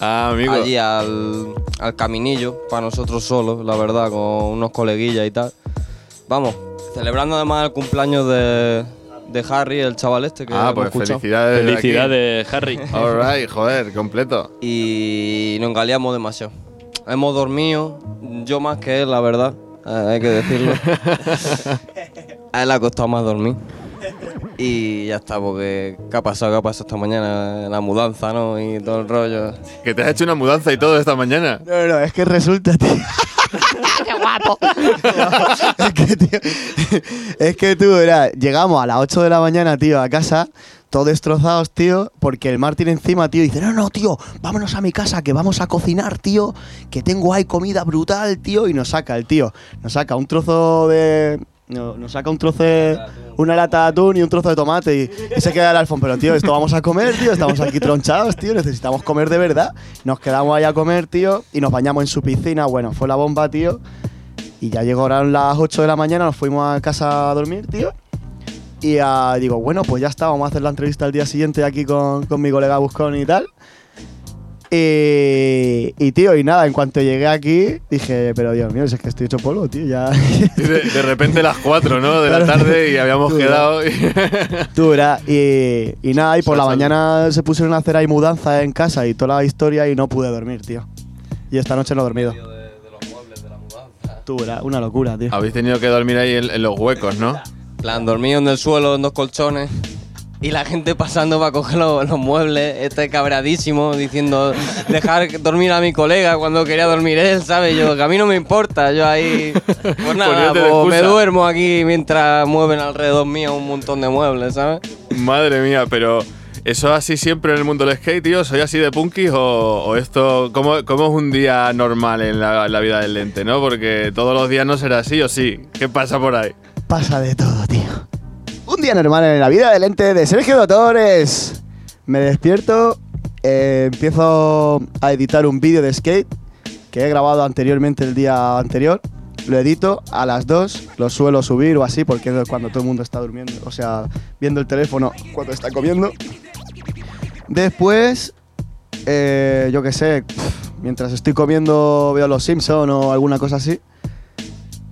Speaker 4: Ah, amigo.
Speaker 10: allí al, al caminillo, para nosotros solos, la verdad, con unos coleguillas y tal. Vamos, Celebrando además el cumpleaños de, de Harry, el chaval este que
Speaker 4: Ah,
Speaker 10: hemos
Speaker 4: pues
Speaker 10: escuchado.
Speaker 4: felicidades. desde aquí.
Speaker 5: Felicidades, Harry.
Speaker 4: All right, joder, completo.
Speaker 10: Y nos engaleamos demasiado. Hemos dormido, yo más que él, la verdad, eh, hay que decirlo. A él le ha costado más dormir. Y ya está, porque ¿qué ha pasado? ¿Qué ha pasado esta mañana? La mudanza, ¿no? Y todo el rollo.
Speaker 4: Que te has hecho una mudanza y todo esta mañana.
Speaker 3: No, no, es que resulta, tío.
Speaker 11: ¡Qué guapo!
Speaker 3: es que, tío, es que tú, verás, llegamos a las 8 de la mañana, tío, a casa, todos destrozados, tío, porque el Martín encima, tío, dice, no, no, tío, vámonos a mi casa, que vamos a cocinar, tío, que tengo ahí comida brutal, tío, y nos saca el tío, nos saca un trozo de... no, nos saca un trozo de... Una lata de atún y un trozo de tomate y, se queda el alfón. Pero, tío, esto vamos a comer, tío. Estamos aquí tronchados, tío. Necesitamos comer de verdad. Nos quedamos ahí a comer, tío. Y nos bañamos en su piscina. Bueno, fue la bomba, tío. Y ya llegaron las 8 de la mañana, nos fuimos a casa a dormir, tío. Y ah, digo, bueno, pues ya está, vamos a hacer la entrevista el día siguiente aquí con, con mi colega Buscón y tal. Y, y, tío, y nada, en cuanto llegué aquí, dije, pero Dios mío, si es que estoy hecho polvo, tío, ya.
Speaker 4: Y de, de repente las 4, ¿no? De la
Speaker 3: Claro.
Speaker 4: tarde y habíamos
Speaker 3: Tú,
Speaker 4: quedado. y-
Speaker 3: verás, y, y nada, y por la mañana se pusieron a hacer ahí mudanza en casa y toda la historia y no pude dormir, tío. Y esta noche no he dormido. Tú, verás, una locura, tío.
Speaker 4: Habéis tenido que dormir ahí en, en los huecos, ¿no?
Speaker 10: plan, dormido en el suelo, en dos colchones. Y la gente pasando para coger los, los muebles, este cabradísimo, diciendo dejar dormir a mi colega cuando quería dormir él, ¿sabes? Yo, que a mí no me importa, yo ahí. Pues nada, pues me duermo aquí mientras mueven alrededor mío un montón de muebles, ¿sabes?
Speaker 4: Madre mía, pero ¿eso así siempre en el mundo del skate, tío? ¿Soy así de punkis o, o esto, ¿cómo, cómo es un día normal en la, en la vida del lente, no? Porque todos los días no será así o sí. ¿Qué pasa por ahí?
Speaker 3: Pasa de todo, tío. Un día normal en la vida del ente de Sergio Doctores. Me despierto, eh, empiezo a editar un vídeo de skate que he grabado anteriormente el día anterior. Lo edito a las 2, lo suelo subir o así porque es cuando todo el mundo está durmiendo, o sea, viendo el teléfono cuando está comiendo. Después, eh, yo qué sé, mientras estoy comiendo veo Los Simpson o alguna cosa así.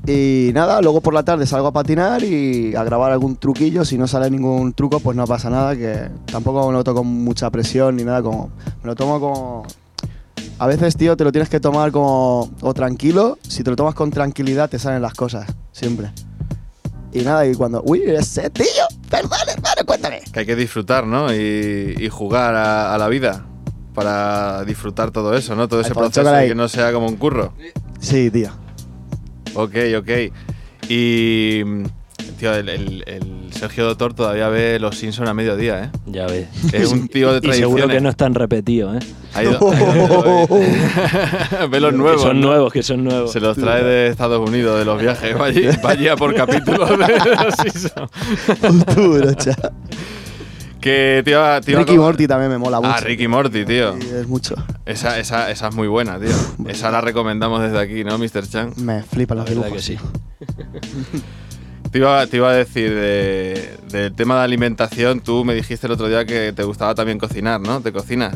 Speaker 3: Y nada, luego por la tarde salgo a patinar y a grabar algún truquillo. Si no sale ningún truco, pues no pasa nada, que tampoco me lo tomo con mucha presión ni nada, como me lo tomo como... A veces, tío, te lo tienes que tomar como o tranquilo. Si te lo tomas con tranquilidad, te salen las cosas, siempre. Y nada, y cuando... Uy, ese tío, perdón, hermano, cuéntame.
Speaker 4: Que hay que disfrutar, ¿no? Y, y jugar a, a la vida para disfrutar todo eso, ¿no? Todo ese
Speaker 3: Alfonso,
Speaker 4: proceso
Speaker 3: caray.
Speaker 4: y que no sea como un curro.
Speaker 3: Sí, tío.
Speaker 4: Ok, ok. Y. Tío, el, el- el Sergio Doctor todavía ve los Simpson a mediodía, ¿eh?
Speaker 5: Ya ves.
Speaker 4: Es un tío de
Speaker 5: Y
Speaker 4: tradiciones.
Speaker 5: seguro que no están repetidos, ¿eh?
Speaker 4: Ido- ve los nuevos.
Speaker 5: Que son
Speaker 4: ¿no?
Speaker 5: nuevos, que son nuevos.
Speaker 4: Se los trae de Estados Unidos, de los viajes. Vaya, vaya por capítulos de los Simpson.
Speaker 3: Futuro, chaval.
Speaker 4: Que, tío, tío,
Speaker 3: Ricky Morty también me mola mucho.
Speaker 4: Ah, Ricky Morty, tío.
Speaker 3: Sí, es mucho.
Speaker 4: Esa, esa, esa es muy buena, tío. Esa la recomendamos desde aquí, ¿no, Mr. Chang?
Speaker 3: Me flipan los
Speaker 5: La
Speaker 3: dibujos.
Speaker 5: que sí.
Speaker 4: Te iba, te iba a decir de- del tema de alimentación. Tú me dijiste el otro día que te gustaba también cocinar, ¿no? ¿Te cocinas?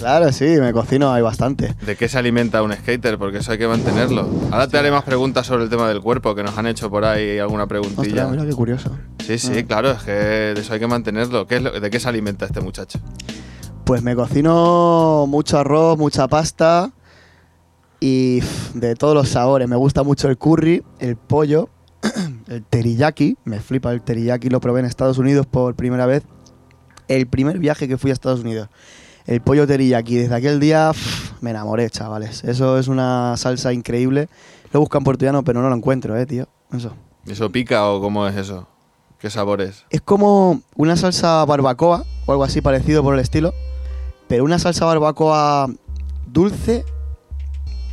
Speaker 3: Claro, sí, me cocino ahí bastante.
Speaker 4: ¿De qué se alimenta un skater? Porque eso hay que mantenerlo. Ahora te haré más preguntas sobre el tema del cuerpo, que nos han hecho por ahí alguna preguntilla.
Speaker 3: Ostras, mira qué curioso.
Speaker 4: Sí, sí,
Speaker 3: Ah.
Speaker 4: claro, es que de eso hay que mantenerlo. ¿Qué es lo- ¿De qué se alimenta este muchacho?
Speaker 3: Pues me cocino mucho arroz, mucha pasta y de todos los sabores. Me gusta mucho el curry, el pollo, el teriyaki. Me flipa el teriyaki, lo probé en Estados Unidos por primera vez. El primer viaje que fui a Estados Unidos. El pollo teriyaki. Desde aquel día pff, me enamoré, chavales. Eso es una salsa increíble. Lo en portugués, pero no lo encuentro, eh, tío. Eso.
Speaker 4: ¿Eso pica o cómo es eso? ¿Qué sabor es?
Speaker 3: Es como una salsa barbacoa o algo así parecido por el estilo, pero una salsa barbacoa dulce,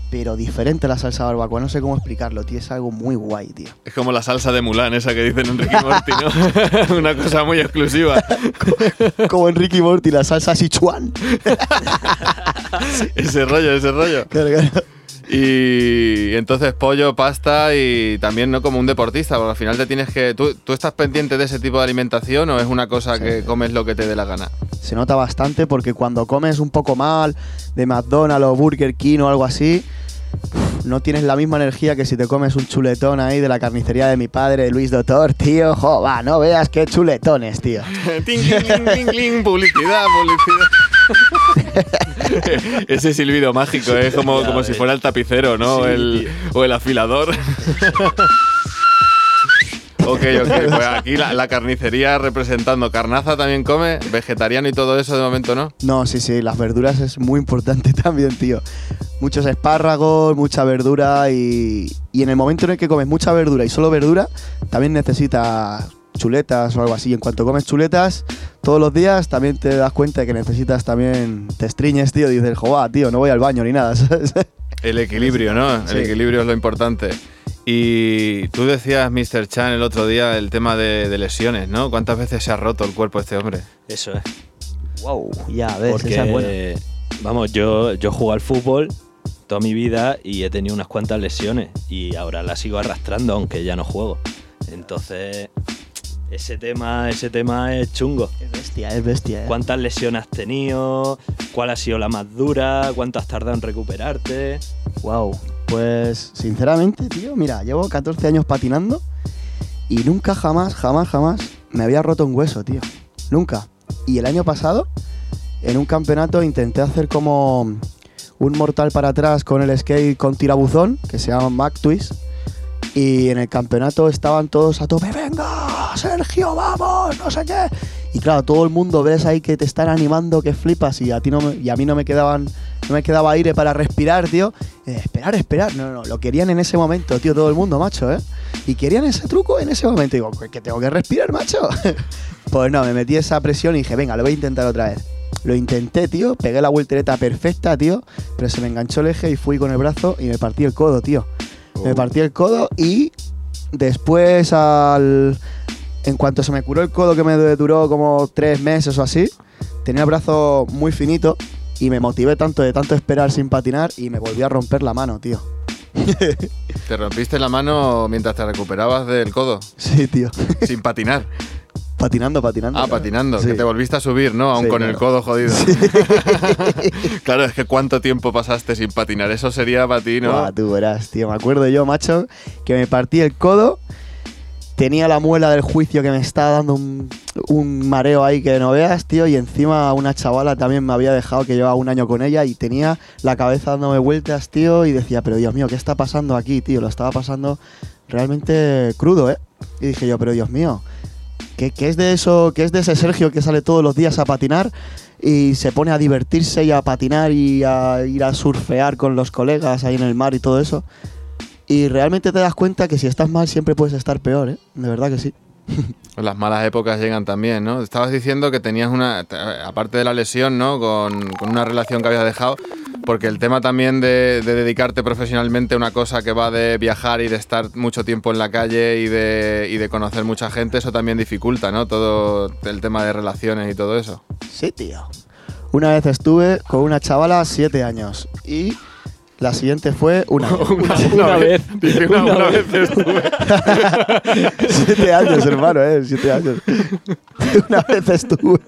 Speaker 3: pero diferente a la salsa barbacoa. No sé cómo explicarlo, tío. Es algo muy guay, tío.
Speaker 4: Es como la salsa de Mulan, esa que dicen en Ricky Morty, ¿no? Una cosa muy exclusiva.
Speaker 3: Como Enrique Morty, la salsa Sichuan.
Speaker 4: ese rollo, ese rollo.
Speaker 3: Claro, claro.
Speaker 4: Y entonces pollo, pasta y también no como un deportista, porque al final te tienes que... ¿Tú, tú estás pendiente de ese tipo de alimentación o es una cosa que comes lo que te dé la gana?
Speaker 3: Se nota bastante porque cuando comes un poco mal de McDonald's o Burger King o algo así, no tienes la misma energía que si te comes un chuletón ahí de la carnicería de mi padre, Luis Doctor, tío. Jo, va, no veas qué chuletones, tío.
Speaker 4: Ting, ting, ting, ting, ting, publicidad, publicidad. Ese silbido mágico, es como, como si fuera el tapicero, ¿no?
Speaker 5: Sí,
Speaker 4: el, o el afilador. ok, ok, pues aquí la, la carnicería representando. ¿Carnaza también come? ¿Vegetariano y todo eso de momento no?
Speaker 3: No, sí, sí, las verduras es muy importante también, tío. Muchos espárragos, mucha verdura y, y en el momento en el que comes mucha verdura y solo verdura, también necesitas chuletas o algo así. En cuanto comes chuletas todos los días, también te das cuenta de que necesitas también, te estriñes, tío, y dices, joder, tío, no voy al baño ni nada, ¿sabes?
Speaker 4: El equilibrio, ¿no?
Speaker 3: Sí.
Speaker 4: El equilibrio es lo importante. Y tú decías, Mr. Chan, el otro día el tema de, de lesiones, ¿no? ¿Cuántas veces se ha roto el cuerpo este hombre?
Speaker 5: Eso es.
Speaker 3: Wow, ya ves,
Speaker 5: Porque,
Speaker 3: esa es buena.
Speaker 5: vamos, yo, yo juego al fútbol toda mi vida y he tenido unas cuantas lesiones y ahora las sigo arrastrando aunque ya no juego. Entonces, ese tema, ese tema es chungo.
Speaker 3: Es bestia, es bestia. ¿eh?
Speaker 5: ¿Cuántas lesiones has tenido? ¿Cuál ha sido la más dura? ¿Cuánto has tardado en recuperarte?
Speaker 3: Wow, pues sinceramente, tío, mira, llevo 14 años patinando y nunca, jamás, jamás, jamás me había roto un hueso, tío. Nunca. Y el año pasado, en un campeonato, intenté hacer como un mortal para atrás con el skate con tirabuzón, que se llama Mac Twist. Y en el campeonato estaban todos a tope, venga, Sergio, vamos, no sé qué. Y claro, todo el mundo ves ahí que te están animando, que flipas, y a ti no me- y a mí no me quedaban, no me quedaba aire para respirar, tío. Eh, esperar, esperar. No, no, lo querían en ese momento, tío, todo el mundo, macho, ¿eh? Y querían ese truco en ese momento. Digo, "¿Que- que tengo que respirar, macho. pues no, me metí esa presión y dije, venga, lo voy a intentar otra vez. Lo intenté, tío, pegué la voltereta perfecta, tío, pero se me enganchó el eje y fui con el brazo y me partí el codo, tío. Me partí el codo y después al... En cuanto se me curó el codo, que me duró como tres meses o así, tenía el brazo muy finito y me motivé tanto de tanto esperar sin patinar y me volví a romper la mano, tío.
Speaker 4: ¿Te rompiste la mano mientras te recuperabas del codo?
Speaker 3: Sí, tío.
Speaker 4: Sin patinar.
Speaker 3: Patinando, patinando.
Speaker 4: Ah, patinando,
Speaker 3: Sí.
Speaker 4: que te volviste a subir, ¿no? Aún
Speaker 3: Sí,
Speaker 4: con el codo jodido. claro, es que cuánto tiempo pasaste sin patinar. Eso sería para ti, ¿no?
Speaker 3: Buah, tú verás, tío. Me acuerdo yo, macho, que me partí el codo. Tenía la muela del juicio que me estaba dando un, un mareo ahí que no veas, tío. Y encima una chavala también me había dejado que llevaba un año con ella y tenía la cabeza dándome vueltas, tío. Y decía, pero Dios mío, ¿qué está pasando aquí, tío? Lo estaba pasando realmente crudo, ¿eh? Y dije yo, pero Dios mío, ¿qué, es de eso? ¿Qué es de ese Sergio que sale todos los días a patinar? y se pone a divertirse y a patinar y a ir a surfear con los colegas ahí en el mar y todo eso. Y realmente te das cuenta que si estás mal siempre puedes estar peor, ¿eh? De verdad que sí.
Speaker 4: Las malas épocas llegan también, ¿no? Estabas diciendo que tenías una, aparte de la lesión, ¿no? Con, con una relación que habías dejado, porque el tema también de, de dedicarte profesionalmente a una cosa que va de viajar y de estar mucho tiempo en la calle y de, y de conocer mucha gente, eso también dificulta, ¿no? Todo el tema de relaciones y todo eso.
Speaker 3: Sí, tío. Una vez estuve con una chavala siete años y la siguiente fue una,
Speaker 4: Una vez. Dice, una, una vez estuve.
Speaker 3: siete años, hermano, ¿eh? Siete años. una vez estuve.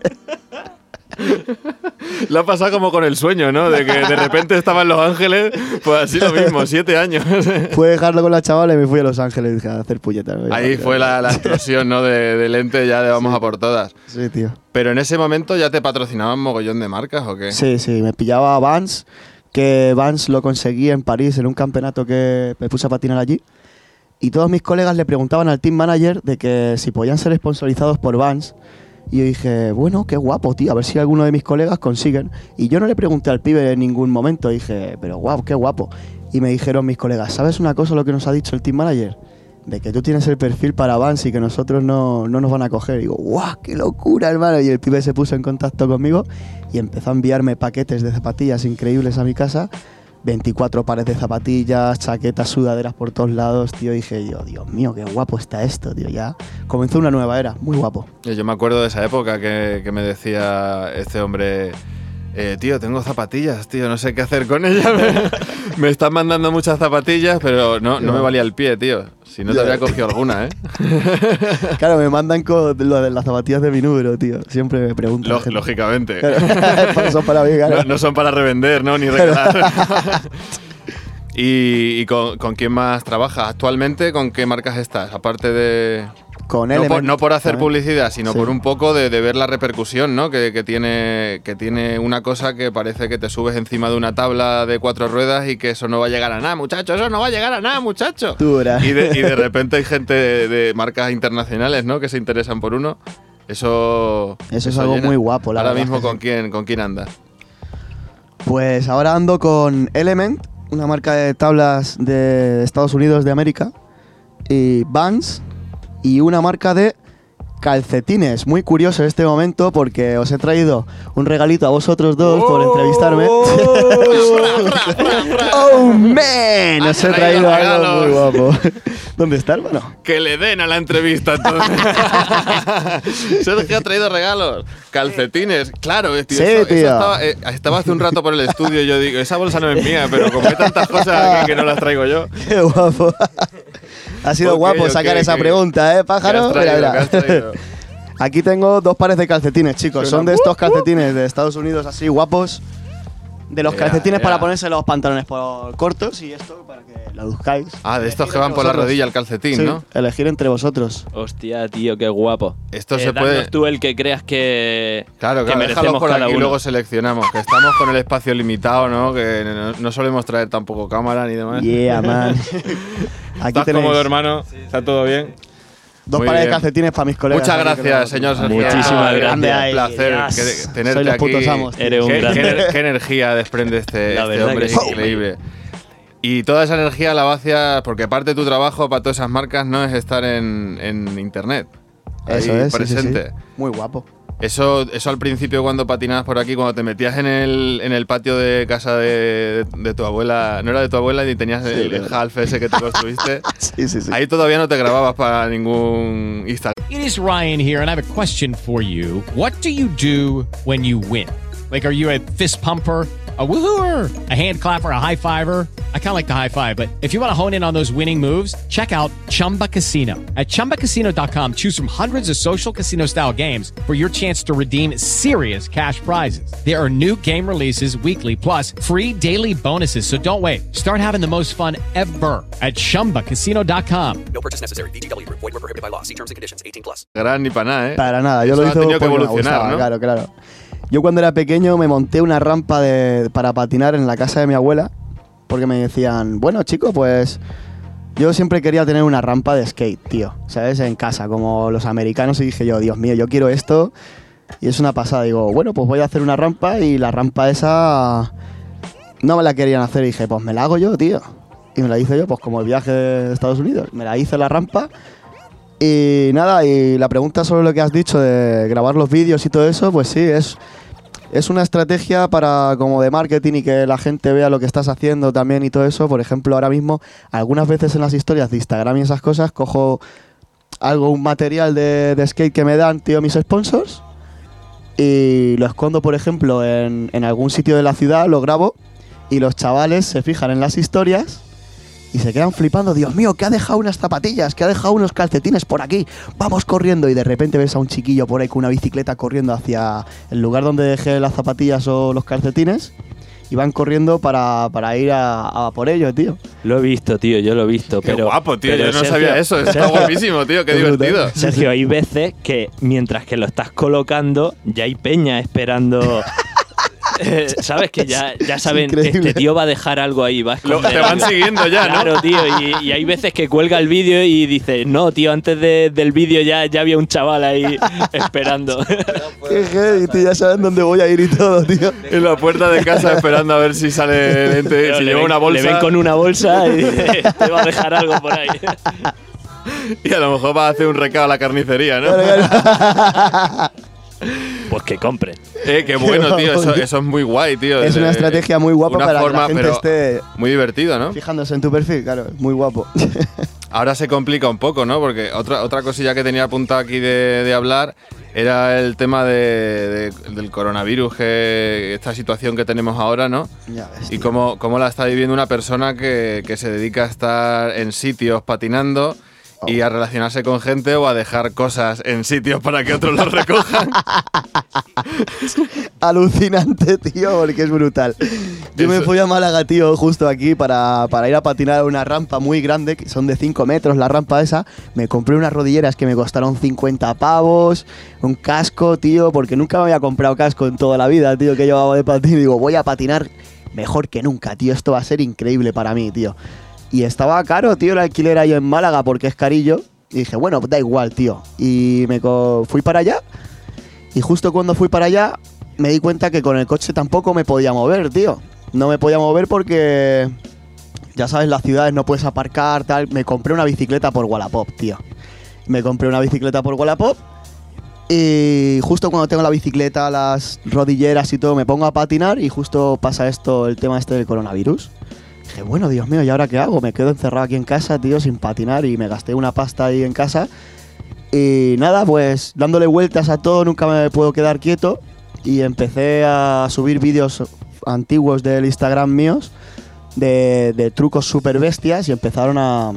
Speaker 4: Lo ha pasado como con el sueño, ¿no? De que de repente estaba en Los Ángeles, pues así lo mismo, siete años.
Speaker 3: Fue dejarlo con la chavala y me fui a Los Ángeles dije, a hacer puñetas. ¿no?
Speaker 4: Ahí fue la, la explosión, ¿no? De, de lente ya de vamos a por todas.
Speaker 3: Sí, tío.
Speaker 4: Pero en ese momento ya te patrocinaban mogollón de marcas o qué?
Speaker 3: Sí, sí, me pillaba Vans, que Vans lo conseguí en París en un campeonato que me puse a patinar allí. Y todos mis colegas le preguntaban al team manager de que si podían ser sponsorizados por Vans. Y yo dije, bueno, qué guapo, tío, a ver si alguno de mis colegas consiguen. Y yo no le pregunté al pibe en ningún momento, dije, pero guau, qué guapo. Y me dijeron mis colegas, ¿sabes una cosa lo que nos ha dicho el team manager? De que tú tienes el perfil para Vans y que nosotros no, no nos van a coger. Y digo, guau, qué locura, hermano. Y el pibe se puso en contacto conmigo y empezó a enviarme paquetes de zapatillas increíbles a mi casa. 24 pares de zapatillas, chaquetas, sudaderas por todos lados, tío. Dije yo, Dios mío, qué guapo está esto, tío. Ya comenzó una nueva era, muy guapo.
Speaker 4: Yo me acuerdo de esa época que, que me decía este hombre, eh, tío, tengo zapatillas, tío, no sé qué hacer con ellas. me, me están mandando muchas zapatillas, pero no, no me valía el pie, tío. Si no te habría cogido alguna, ¿eh?
Speaker 3: Claro, me mandan con lo de las zapatillas de mi número, tío. Siempre me preguntan.
Speaker 4: Lógicamente.
Speaker 3: Claro, son para mí, claro.
Speaker 4: No, no son para revender, ¿no? Ni regalar. ¿Y, y con, con quién más trabajas actualmente? ¿Con qué marcas estás? Aparte de...
Speaker 3: Con
Speaker 4: no, por, no por hacer publicidad, sino
Speaker 3: Sí.
Speaker 4: por un poco de, de ver la repercusión, ¿no? Que, que tiene, que tiene una cosa que parece que te subes encima de una tabla de cuatro ruedas y que eso no va a llegar a nada, muchacho, eso no va a llegar a nada, muchacho. Y de, y de repente hay gente de, de marcas internacionales, ¿no? Que se interesan por uno. Eso.
Speaker 3: Eso es algo muy guapo, la
Speaker 4: Ahora
Speaker 3: verdad
Speaker 4: mismo. ¿con quién, ¿con quién andas?
Speaker 3: Pues ahora ando con Element, una marca de tablas de Estados Unidos de América, y Vans, y una marca de calcetines. Muy curioso este momento porque os he traído un regalito a vosotros dos por entrevistarme. ¡Oh, man! Os he
Speaker 4: traído
Speaker 3: algo muy guapo. ¿Dónde está, hermano?
Speaker 4: Que le den a la entrevista, entonces. Sergio ha traído regalos. Calcetines. Claro, tío.
Speaker 3: Sí,
Speaker 4: eso- eso
Speaker 3: tío.
Speaker 4: estaba, eh, estaba hace un rato por el estudio y yo digo, esa bolsa no es mía, pero como hay tantas cosas que no las traigo yo.
Speaker 3: ¡Qué guapo! Ha sido guapo sacar esa pregunta, ¿eh, pájaro? Mira, mira. Aquí tengo dos pares de calcetines, chicos. Son de estos calcetines de Estados Unidos así guapos. De los calcetines para ponerse los pantalones por cortos y esto que lo buscáis.
Speaker 4: Ah, de estos que van por la rodilla el calcetín,
Speaker 3: Sí,
Speaker 4: ¿no?
Speaker 3: elegir entre vosotros.
Speaker 5: Hostia, tío, qué guapo.
Speaker 4: Esto
Speaker 5: Eh,
Speaker 4: se puede.
Speaker 5: tú el que creas que,
Speaker 4: Claro,
Speaker 5: que
Speaker 4: claro, déjalo
Speaker 5: merecemos
Speaker 4: por
Speaker 5: cada
Speaker 4: aquí y luego seleccionamos. Que estamos con el espacio limitado, ¿no? Que no, no solemos traer tampoco cámara ni demás.
Speaker 3: Yeah, man. Aquí
Speaker 4: ¿Estás
Speaker 3: tenéis
Speaker 4: cómodo, hermano? ¿Está todo bien?
Speaker 3: dos
Speaker 4: Muy
Speaker 3: pares de calcetines para mis colegas.
Speaker 4: Muchas
Speaker 3: que
Speaker 4: gracias, señor Sergio.
Speaker 5: Muchísimas gracias.
Speaker 4: Un placer
Speaker 3: Yes.
Speaker 4: que- tenerte
Speaker 3: los
Speaker 4: aquí.
Speaker 3: putos amos, tío.
Speaker 5: Eres un
Speaker 4: ¿Qué,
Speaker 5: grande.
Speaker 4: qué ener- qué energía desprende este,
Speaker 5: La
Speaker 4: este hombre,
Speaker 5: que
Speaker 4: es
Speaker 5: sí.
Speaker 4: Y toda esa energía la vacias, porque parte de tu trabajo para todas esas marcas no es estar en, en internet.
Speaker 3: Eso
Speaker 4: ahí
Speaker 3: es, sí, sí, sí.
Speaker 4: presente.
Speaker 3: Muy guapo.
Speaker 4: Eso, eso al principio cuando patinabas por aquí, cuando te metías en el, en el patio de casa de, de tu abuela, no era de tu abuela ni tenías el, el half ese que tú construiste,
Speaker 3: Sí, sí, sí.
Speaker 4: ahí todavía no te grababas para ningún Instagram.
Speaker 6: It is Ryan here, and I have a question for you. What do you do when you win? Like, are you a fist pumper? A woohooer, a hand clapper, a high fiver. I kind of like the high five, but if you want to hone in on those winning moves, check out Chumba Casino. At chumbacasino.com, choose from hundreds of social casino style games for your chance to redeem serious cash prizes. There are new game releases weekly, plus free daily bonuses. So don't wait. Start having the most fun ever at chumbacasino.com.
Speaker 1: No purchase necessary. VGW Group. Void were prohibited by law. See terms and conditions. 18 plus.
Speaker 4: Gran ni para nada, ¿eh?
Speaker 3: Para nada, yo
Speaker 4: Eso
Speaker 3: lo
Speaker 4: ha
Speaker 3: hice
Speaker 4: tenido que
Speaker 3: porque me
Speaker 4: evolucionar,
Speaker 3: gustaba,
Speaker 4: ¿no?
Speaker 3: Claro, claro. Yo cuando era pequeño me monté una rampa de, para patinar en la casa de mi abuela porque me decían, bueno chico, pues yo siempre quería tener una rampa de skate, tío, ¿sabes? En casa, como los americanos y dije yo, Dios mío, yo quiero esto y es una pasada. Digo, bueno, pues voy a hacer una rampa y la rampa esa no me la querían hacer y dije, pues me la hago yo, tío. Y me la hice yo, pues como el viaje de Estados Unidos. Me la hice la rampa y nada, y la pregunta sobre lo que has dicho de grabar los vídeos y todo eso, pues sí, es, es una estrategia para como de marketing y que la gente vea lo que estás haciendo también y todo eso. Por ejemplo, ahora mismo, algunas veces en las historias de Instagram y esas cosas, cojo algo, un material de, skate que me dan, tío, mis sponsors, y lo escondo, por ejemplo, en, en algún sitio de la ciudad, lo grabo, y los chavales se fijan en las historias y se quedan flipando. Dios mío, que ha dejado unas zapatillas, que ha dejado unos calcetines por aquí. Vamos corriendo y de repente ves a un chiquillo por ahí con una bicicleta corriendo hacia el lugar donde dejé las zapatillas o los calcetines. Y van corriendo para, para ir a, a por ello, tío.
Speaker 5: Lo he visto, tío, yo lo he visto.
Speaker 4: Qué
Speaker 5: pero,
Speaker 4: guapo, tío.
Speaker 5: pero
Speaker 4: Yo no
Speaker 5: Sergio-
Speaker 4: sabía eso. Está guapísimo, tío. Qué divertido.
Speaker 5: Sergio, hay veces que mientras que lo estás colocando, ya hay peña esperando. Eh, Sabes que ya, ya saben, este tío va a dejar algo ahí, va a
Speaker 4: Lo- te van
Speaker 5: algo.
Speaker 4: siguiendo ya, ¿no?
Speaker 5: Claro, tío, y, y hay veces que cuelga el vídeo y dice, no, tío, antes de- del vídeo ya, ya había un chaval ahí esperando.
Speaker 3: Qué heavy, tío. Ya saben dónde voy a ir y todo, tío.
Speaker 4: En la puerta de casa esperando a ver si sale gente,
Speaker 5: Pero
Speaker 4: si
Speaker 5: le
Speaker 4: lleva
Speaker 5: ven-
Speaker 4: una bolsa.
Speaker 5: Le ven con una bolsa y te va a dejar algo por ahí.
Speaker 4: Y a lo mejor va a hacer un recado a la carnicería, ¿no?
Speaker 5: Pues que compren.
Speaker 4: Eh, qué bueno, tío. Eso, eso es muy guay, tío.
Speaker 3: Es una estrategia muy guapa
Speaker 4: una
Speaker 3: para
Speaker 4: forma,
Speaker 3: que la gente
Speaker 4: pero
Speaker 3: esté
Speaker 4: Muy divertido, ¿no?
Speaker 3: fijándose en tu perfil, claro. Muy guapo.
Speaker 4: Ahora se complica un poco, ¿no? Porque otra, otra cosilla que tenía apuntada aquí de, de hablar era el tema de- de- del coronavirus, que, esta situación que tenemos ahora, ¿no?
Speaker 3: ya ves,
Speaker 4: Y cómo, cómo la está viviendo una persona que, que se dedica a estar en sitios patinando y a relacionarse con gente o a dejar cosas en sitios para que otros los recojan.
Speaker 3: Alucinante, tío, porque es brutal. Yo me fui a Málaga, tío, justo aquí para, para ir a patinar a una rampa muy grande, que son de 5 metros la rampa esa. Me compré unas rodilleras que me costaron 50 pavos, un casco, tío, porque nunca me había comprado casco en toda la vida, tío, que llevaba de patín. Y digo, voy a patinar mejor que nunca, tío, esto va a ser increíble para mí, tío. Y estaba caro, tío, el alquiler ahí en Málaga porque es carillo. Y dije, bueno, da igual, tío. Y me fui para allá. Y justo cuando fui para allá, me di cuenta que con el coche tampoco me podía mover, tío. No me podía mover porque, ya sabes, las ciudades no puedes aparcar, tal. Me compré una bicicleta por Wallapop, tío. Me compré una bicicleta por Wallapop. Y justo cuando tengo la bicicleta, las rodilleras y todo, me pongo a patinar y justo pasa esto, el tema este del coronavirus. Bueno, Dios mío, ¿y ahora qué hago? Me quedo encerrado aquí en casa, tío, sin patinar y me gasté una pasta ahí en casa. Y nada, pues dándole vueltas a todo, nunca me puedo quedar quieto. Y empecé a subir vídeos antiguos del Instagram míos de, de trucos super bestias y empezaron a...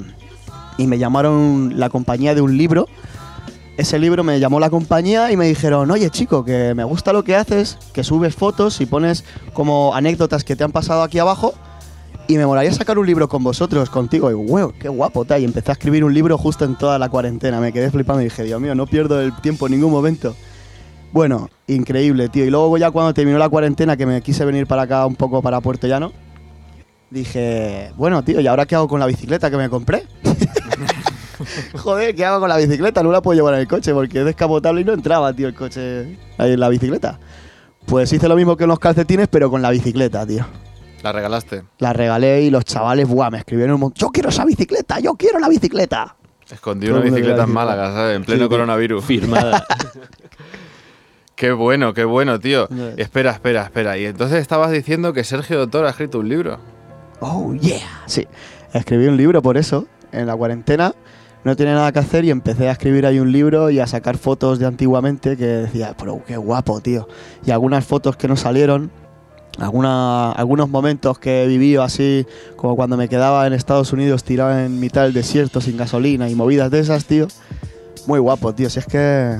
Speaker 3: Y me llamaron la compañía de un libro. Ese libro me llamó la compañía y me dijeron, oye chico, que me gusta lo que haces, que subes fotos y pones como anécdotas que te han pasado aquí abajo y me molaría sacar un libro con vosotros, contigo. Y, wow, qué guapo, tal. Y empecé a escribir un libro justo en toda la cuarentena. Me quedé flipando y dije, Dios mío, no pierdo el tiempo en ningún momento. Bueno, increíble, tío. Y luego ya cuando terminó la cuarentena, que me quise venir para acá un poco para Puerto Llano, dije, bueno, tío, ¿y ahora qué hago con la bicicleta que me compré? Joder, ¿qué hago con la bicicleta? No la puedo llevar en el coche porque es descapotable y no entraba, tío, el coche ahí en la bicicleta. Pues hice lo mismo que en los calcetines, pero con la bicicleta, tío.
Speaker 4: La regalaste.
Speaker 3: La regalé y los chavales, buah, me escribieron un montón. Yo quiero esa bicicleta, yo quiero la bicicleta.
Speaker 4: Escondí una bicicleta en Málaga, ¿sabes? En pleno
Speaker 3: Sí,
Speaker 4: coronavirus.
Speaker 5: Firmada.
Speaker 4: Qué bueno, qué bueno, tío. Espera, espera, espera. Y entonces estabas diciendo que Sergio Doctor ha escrito un libro.
Speaker 3: Oh, yeah. Sí, escribí un libro por eso, en la cuarentena. No tenía nada que hacer y empecé a escribir ahí un libro y a sacar fotos de antiguamente que decía, pero qué guapo, tío. Y algunas fotos que no salieron, alguna, algunos momentos que he vivido así, como cuando me quedaba en Estados Unidos tirado en mitad del desierto sin gasolina y movidas de esas, tío. Muy guapo, tío. Si es que...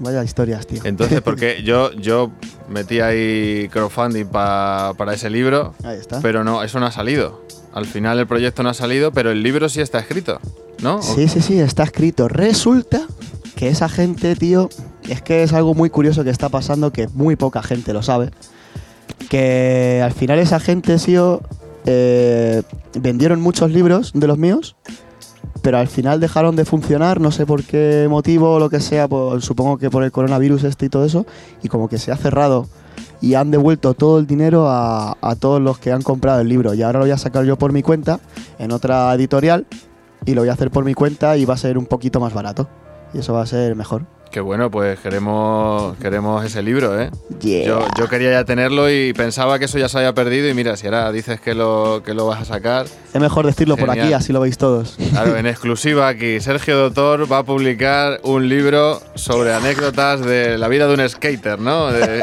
Speaker 3: Vaya historias, tío.
Speaker 4: Entonces, porque yo, yo metí ahí crowdfunding pa- para ese libro,
Speaker 3: Ahí está.
Speaker 4: pero no, eso no ha salido. Al final el proyecto no ha salido, pero el libro sí está escrito, ¿no?
Speaker 3: Sí, sí, sí, está escrito. Resulta que esa gente, tío, es que es algo muy curioso que está pasando que muy poca gente lo sabe. Que al final esa gente, tío, eh, vendieron muchos libros de los míos, pero al final dejaron de funcionar, no sé por qué motivo o lo que sea, supongo que por el coronavirus este y todo eso, y como que se ha cerrado y han devuelto todo el dinero a, a todos los que han comprado el libro. Y ahora lo voy a sacar yo por mi cuenta en otra editorial y lo voy a hacer por mi cuenta y va a ser un poquito más barato. Y eso va a ser mejor.
Speaker 4: Qué bueno, pues queremos, queremos ese libro, ¿eh?
Speaker 3: Yeah.
Speaker 4: Yo, yo quería ya tenerlo y pensaba que eso ya se había perdido y mira, si ahora dices que lo, que lo vas a sacar,
Speaker 3: Es mejor decirlo por aquí, así lo veis todos.
Speaker 4: Claro, en exclusiva aquí, Sergio Doctor va a publicar un libro sobre anécdotas de la vida de un skater, ¿no? De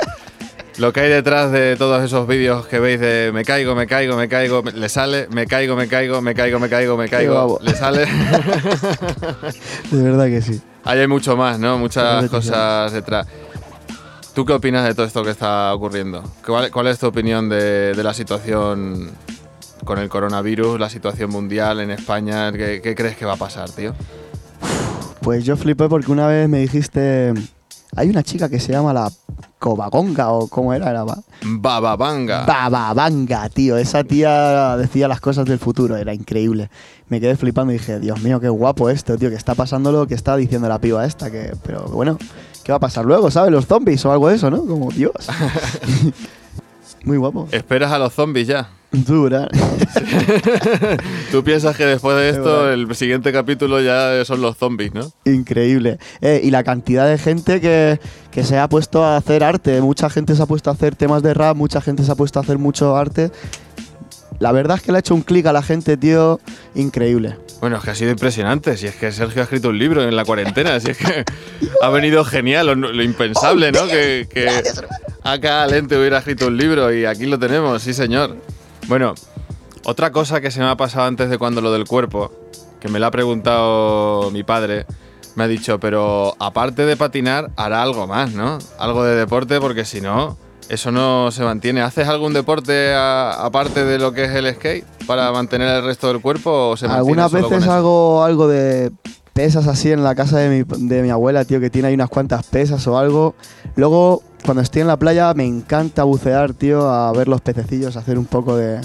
Speaker 4: lo que hay detrás de todos esos vídeos que veis de me caigo, me caigo, me caigo, me- le sale, me caigo, me caigo, me caigo, me caigo, me caigo, le sale.
Speaker 3: De verdad que sí.
Speaker 4: Ahí hay mucho más, ¿no? Muchas cosas detrás. ¿Tú qué opinas de todo esto que está ocurriendo? ¿Cuál, cuál es tu opinión de, de la situación con el coronavirus, la situación mundial en España? ¿Qué, qué crees que va a pasar, tío?
Speaker 3: Pues yo flipé porque una vez me dijiste. Hay una chica que se llama la Cobagonga o cómo era, era ba-
Speaker 4: Bababanga.
Speaker 3: Bababanga, tío. Esa tía decía las cosas del futuro, era increíble. Me quedé flipando y dije, Dios mío, qué guapo esto, tío, que está pasando lo que está diciendo la piba esta, que, pero bueno, ¿qué va a pasar luego, sabes? Los zombies o algo de eso, ¿no? Como Dios. Muy guapo.
Speaker 4: ¿Esperas a los zombies ya?
Speaker 3: ¿verdad?
Speaker 4: ¿Tú piensas que después de
Speaker 3: Es
Speaker 4: esto el siguiente capítulo ya son los zombies, no?
Speaker 3: Increíble. Eh, y la cantidad de gente que, que se ha puesto a hacer arte. Mucha gente se ha puesto a hacer temas de rap, mucha gente se ha puesto a hacer mucho arte. La verdad es que le ha hecho un clic a la gente, tío, increíble.
Speaker 4: Bueno, es que ha sido impresionante. Si es que Sergio ha escrito un libro en la cuarentena, si es que ha venido genial, lo, impensable, ¿no? Que, que acá Lente hubiera escrito un libro y aquí lo tenemos, sí señor. Bueno, otra cosa que se me ha pasado antes de cuando lo del cuerpo, que me lo ha preguntado mi padre, me ha dicho, pero aparte de patinar, hará algo más, ¿no? Algo de deporte, porque si no, eso no se mantiene. ¿Haces algún deporte aparte de lo que es el skate para mantener el resto del cuerpo o se mantiene
Speaker 3: Algunas
Speaker 4: solo con
Speaker 3: veces
Speaker 4: eso?
Speaker 3: hago algo de pesas así en la casa de mi, de mi abuela, tío, que tiene ahí unas cuantas pesas o algo. Luego, cuando estoy en la playa, me encanta bucear, tío, a ver los pececillos, hacer un poco de.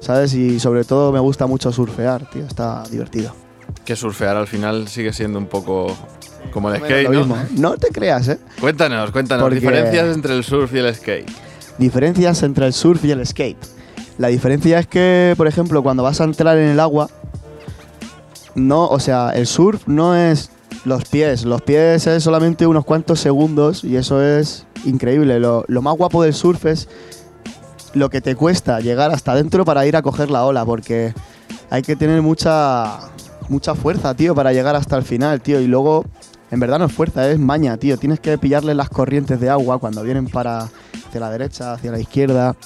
Speaker 3: ¿Sabes? Y sobre todo me gusta mucho surfear, tío, está divertido.
Speaker 4: Que surfear al final sigue siendo un poco como el skate, ¿no?
Speaker 3: mismo. No te creas, ¿eh?
Speaker 4: Cuéntanos, cuéntanos,
Speaker 3: Porque-
Speaker 4: diferencias entre el surf y el skate.
Speaker 3: Diferencias entre el surf y el skate. La diferencia es que, por ejemplo, cuando vas a entrar en el agua, no, o sea, el surf no es los pies. Los pies es solamente unos cuantos segundos y eso es increíble. Lo, lo más guapo del surf es lo que te cuesta llegar hasta adentro para ir a coger la ola, porque hay que tener mucha, mucha fuerza, tío, para llegar hasta el final, tío. Y luego, en verdad no es fuerza, es maña, tío. Tienes que pillarle las corrientes de agua cuando vienen para hacia la derecha, hacia la izquierda.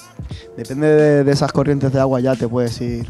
Speaker 3: Depende de, de esas corrientes de agua ya te puedes ir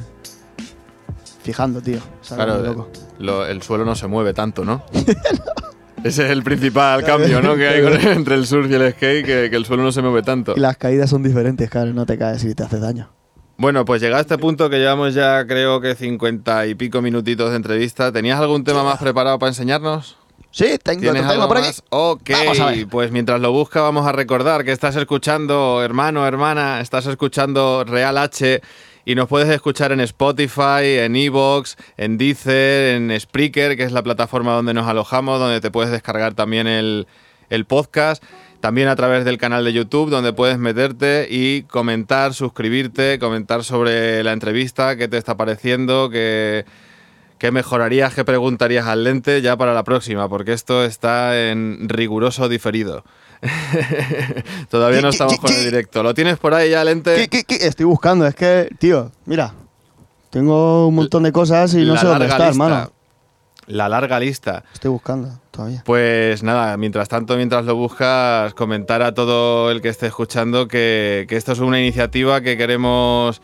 Speaker 3: fijando, tío.
Speaker 4: Claro,
Speaker 3: Muy loco.
Speaker 4: lo- el suelo no se mueve tanto, ¿no? Ese es el principal cambio, ¿no? Que hay con- entre el surf y el skate, que, que el suelo no se mueve tanto.
Speaker 3: Y las caídas son diferentes, claro, no te caes y te haces daño.
Speaker 4: Bueno, pues llegado a este punto que llevamos ya creo que cincuenta y pico minutitos de entrevista, ¿tenías algún tema más preparado para enseñarnos?
Speaker 3: Sí, tengo,
Speaker 4: ¿Tienes
Speaker 3: te tengo
Speaker 4: algo
Speaker 3: por aquí.
Speaker 4: más? Ok,
Speaker 3: Vamos a ver.
Speaker 4: pues mientras lo busca vamos a recordar que estás escuchando, hermano, hermana, estás escuchando Real H y nos puedes escuchar en Spotify, en Evox, en Deezer, en Spreaker, que es la plataforma donde nos alojamos, donde te puedes descargar también el, el podcast. También a través del canal de YouTube, donde puedes meterte y comentar, suscribirte, comentar sobre la entrevista, qué te está pareciendo, qué, ¿Qué mejorarías, qué preguntarías al lente ya para la próxima? Porque esto está en riguroso diferido. Todavía no estamos con el directo. ¿Lo tienes por ahí ya, lente?
Speaker 3: ¿Qué, qué, qué? Estoy buscando, es que, tío, mira, tengo un montón de cosas y no
Speaker 4: La
Speaker 3: sé dónde está,
Speaker 4: lista.
Speaker 3: hermano.
Speaker 4: La larga lista.
Speaker 3: Estoy buscando todavía.
Speaker 4: Pues nada, mientras tanto, mientras lo buscas, comentar a todo el que esté escuchando que, que esto es una iniciativa que queremos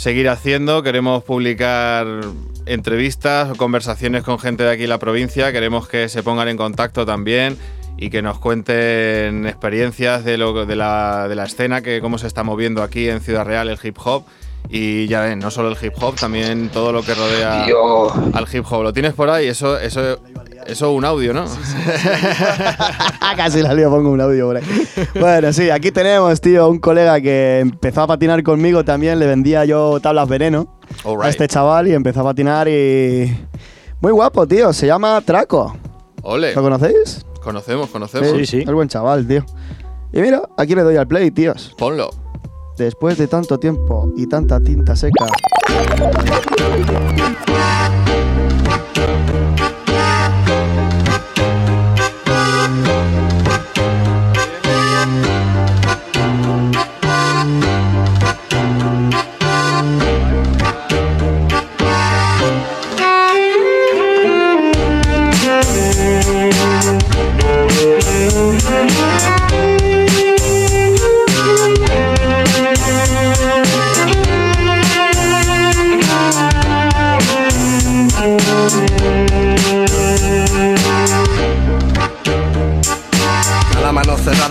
Speaker 4: seguir haciendo, queremos publicar entrevistas o conversaciones con gente de aquí en la provincia, queremos que se pongan en contacto también y que nos cuenten experiencias de, lo, de, la, de la escena, que cómo se está moviendo aquí en Ciudad Real el hip hop. Y ya ven, no solo el hip hop, también todo lo que rodea al hip hop. ¿Lo tienes por ahí? Eso, eso, eso un audio, ¿no?
Speaker 3: Casi la lío, pongo un audio por ahí. Bueno, sí, aquí tenemos, tío, un colega que empezó a patinar conmigo también, le vendía yo tablas veneno a este chaval y empezó a patinar y... Muy guapo, tío, se llama Traco.
Speaker 4: Ole.
Speaker 3: ¿Lo conocéis?
Speaker 4: Conocemos, conocemos.
Speaker 3: Es buen chaval, tío. Y mira, aquí le doy al play, tíos.
Speaker 4: Ponlo.
Speaker 3: Después de tanto tiempo y tanta tinta seca.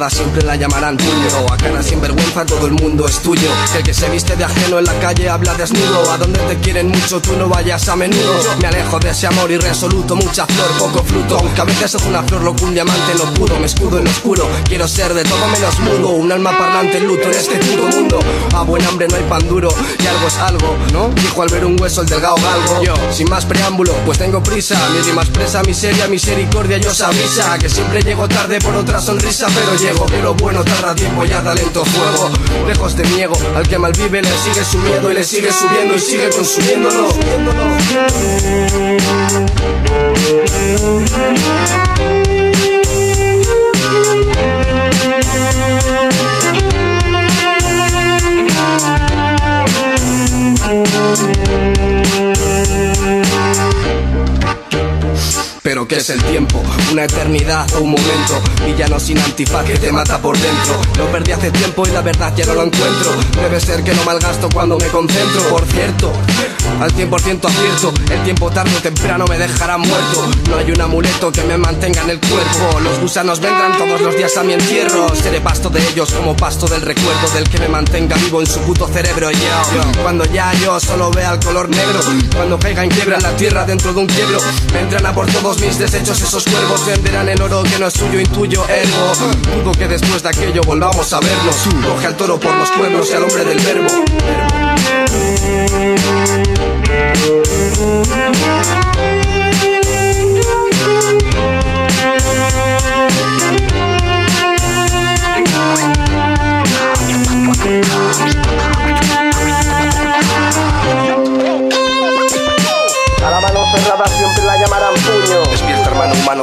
Speaker 9: Cerrada la llamarán tuyo. A cara sin vergüenza todo el mundo es tuyo. El que se viste de ajeno en la calle habla desnudo. A donde te quieren mucho tú no vayas a menudo. Me alejo de ese amor irresoluto Mucha flor, poco fruto. Aunque a veces es una flor lo que un diamante no pudo. Me escudo en oscuro Quiero ser de todo menos mudo. Un alma parlante luto en este puto mundo. A buen hambre no hay pan duro Y algo es algo, ¿no? Dijo al ver un hueso el delgado galgo. Yo, sin más preámbulo, pues tengo prisa. Mi rima expresa miseria, misericordia y os avisa. Que siempre llego tarde por otra sonrisa Pero llego, lo bueno tarda tiempo ya talento fuego. Lejos de niego, al que malvive le sigue su miedo Y le sigue subiendo y sigue consumiéndolo Pero que es el tiempo, una eternidad o un momento. Villano sin antifaz que te mata por dentro. Lo perdí hace tiempo y la verdad ya no lo encuentro. Debe ser que no malgasto cuando me concentro. Por cierto, al 100% acierto, el tiempo tarde o temprano me dejará muerto. No hay un amuleto que me mantenga en el cuerpo. Los gusanos vendrán todos los días a mi entierro. Seré pasto de ellos como pasto del recuerdo del que me mantenga vivo en su puto cerebro. Cuando ya yo solo vea el color negro, cuando caiga en quiebra la tierra dentro de un quiebro, vendrán a por todos mis desechos. Esos cuervos venderán el oro que no es suyo, intuyo ergo. Dudo que después de aquello volvamos a vernos. Coge al toro por los cuernos y al hombre del verbo.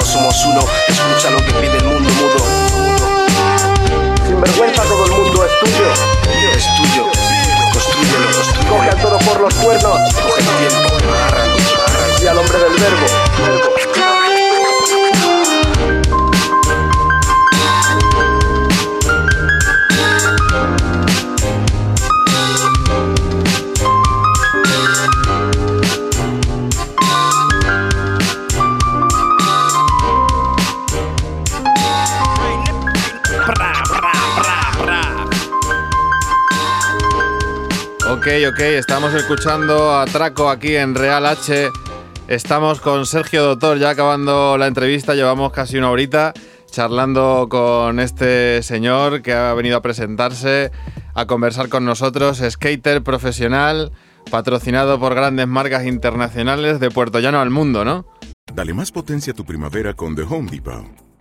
Speaker 9: Somos uno. Escucha lo que pide el mundo mudo.
Speaker 12: Sin vergüenza todo el mundo es tuyo.
Speaker 9: Es tuyo. Construyelo, construyelo.
Speaker 12: Coge al toro por los cuernos.
Speaker 9: Coge el tiempo.
Speaker 12: Y al hombre del verbo.
Speaker 4: Ok, ok, estamos escuchando a Traco aquí en Real H. Estamos con Sergio Doctor ya acabando la entrevista, llevamos casi una horita charlando con este señor que ha venido a presentarse, a conversar con nosotros, skater profesional, patrocinado por grandes marcas internacionales de Puerto Llano al mundo, ¿no?
Speaker 7: Dale más potencia a tu primavera con The Home Depot.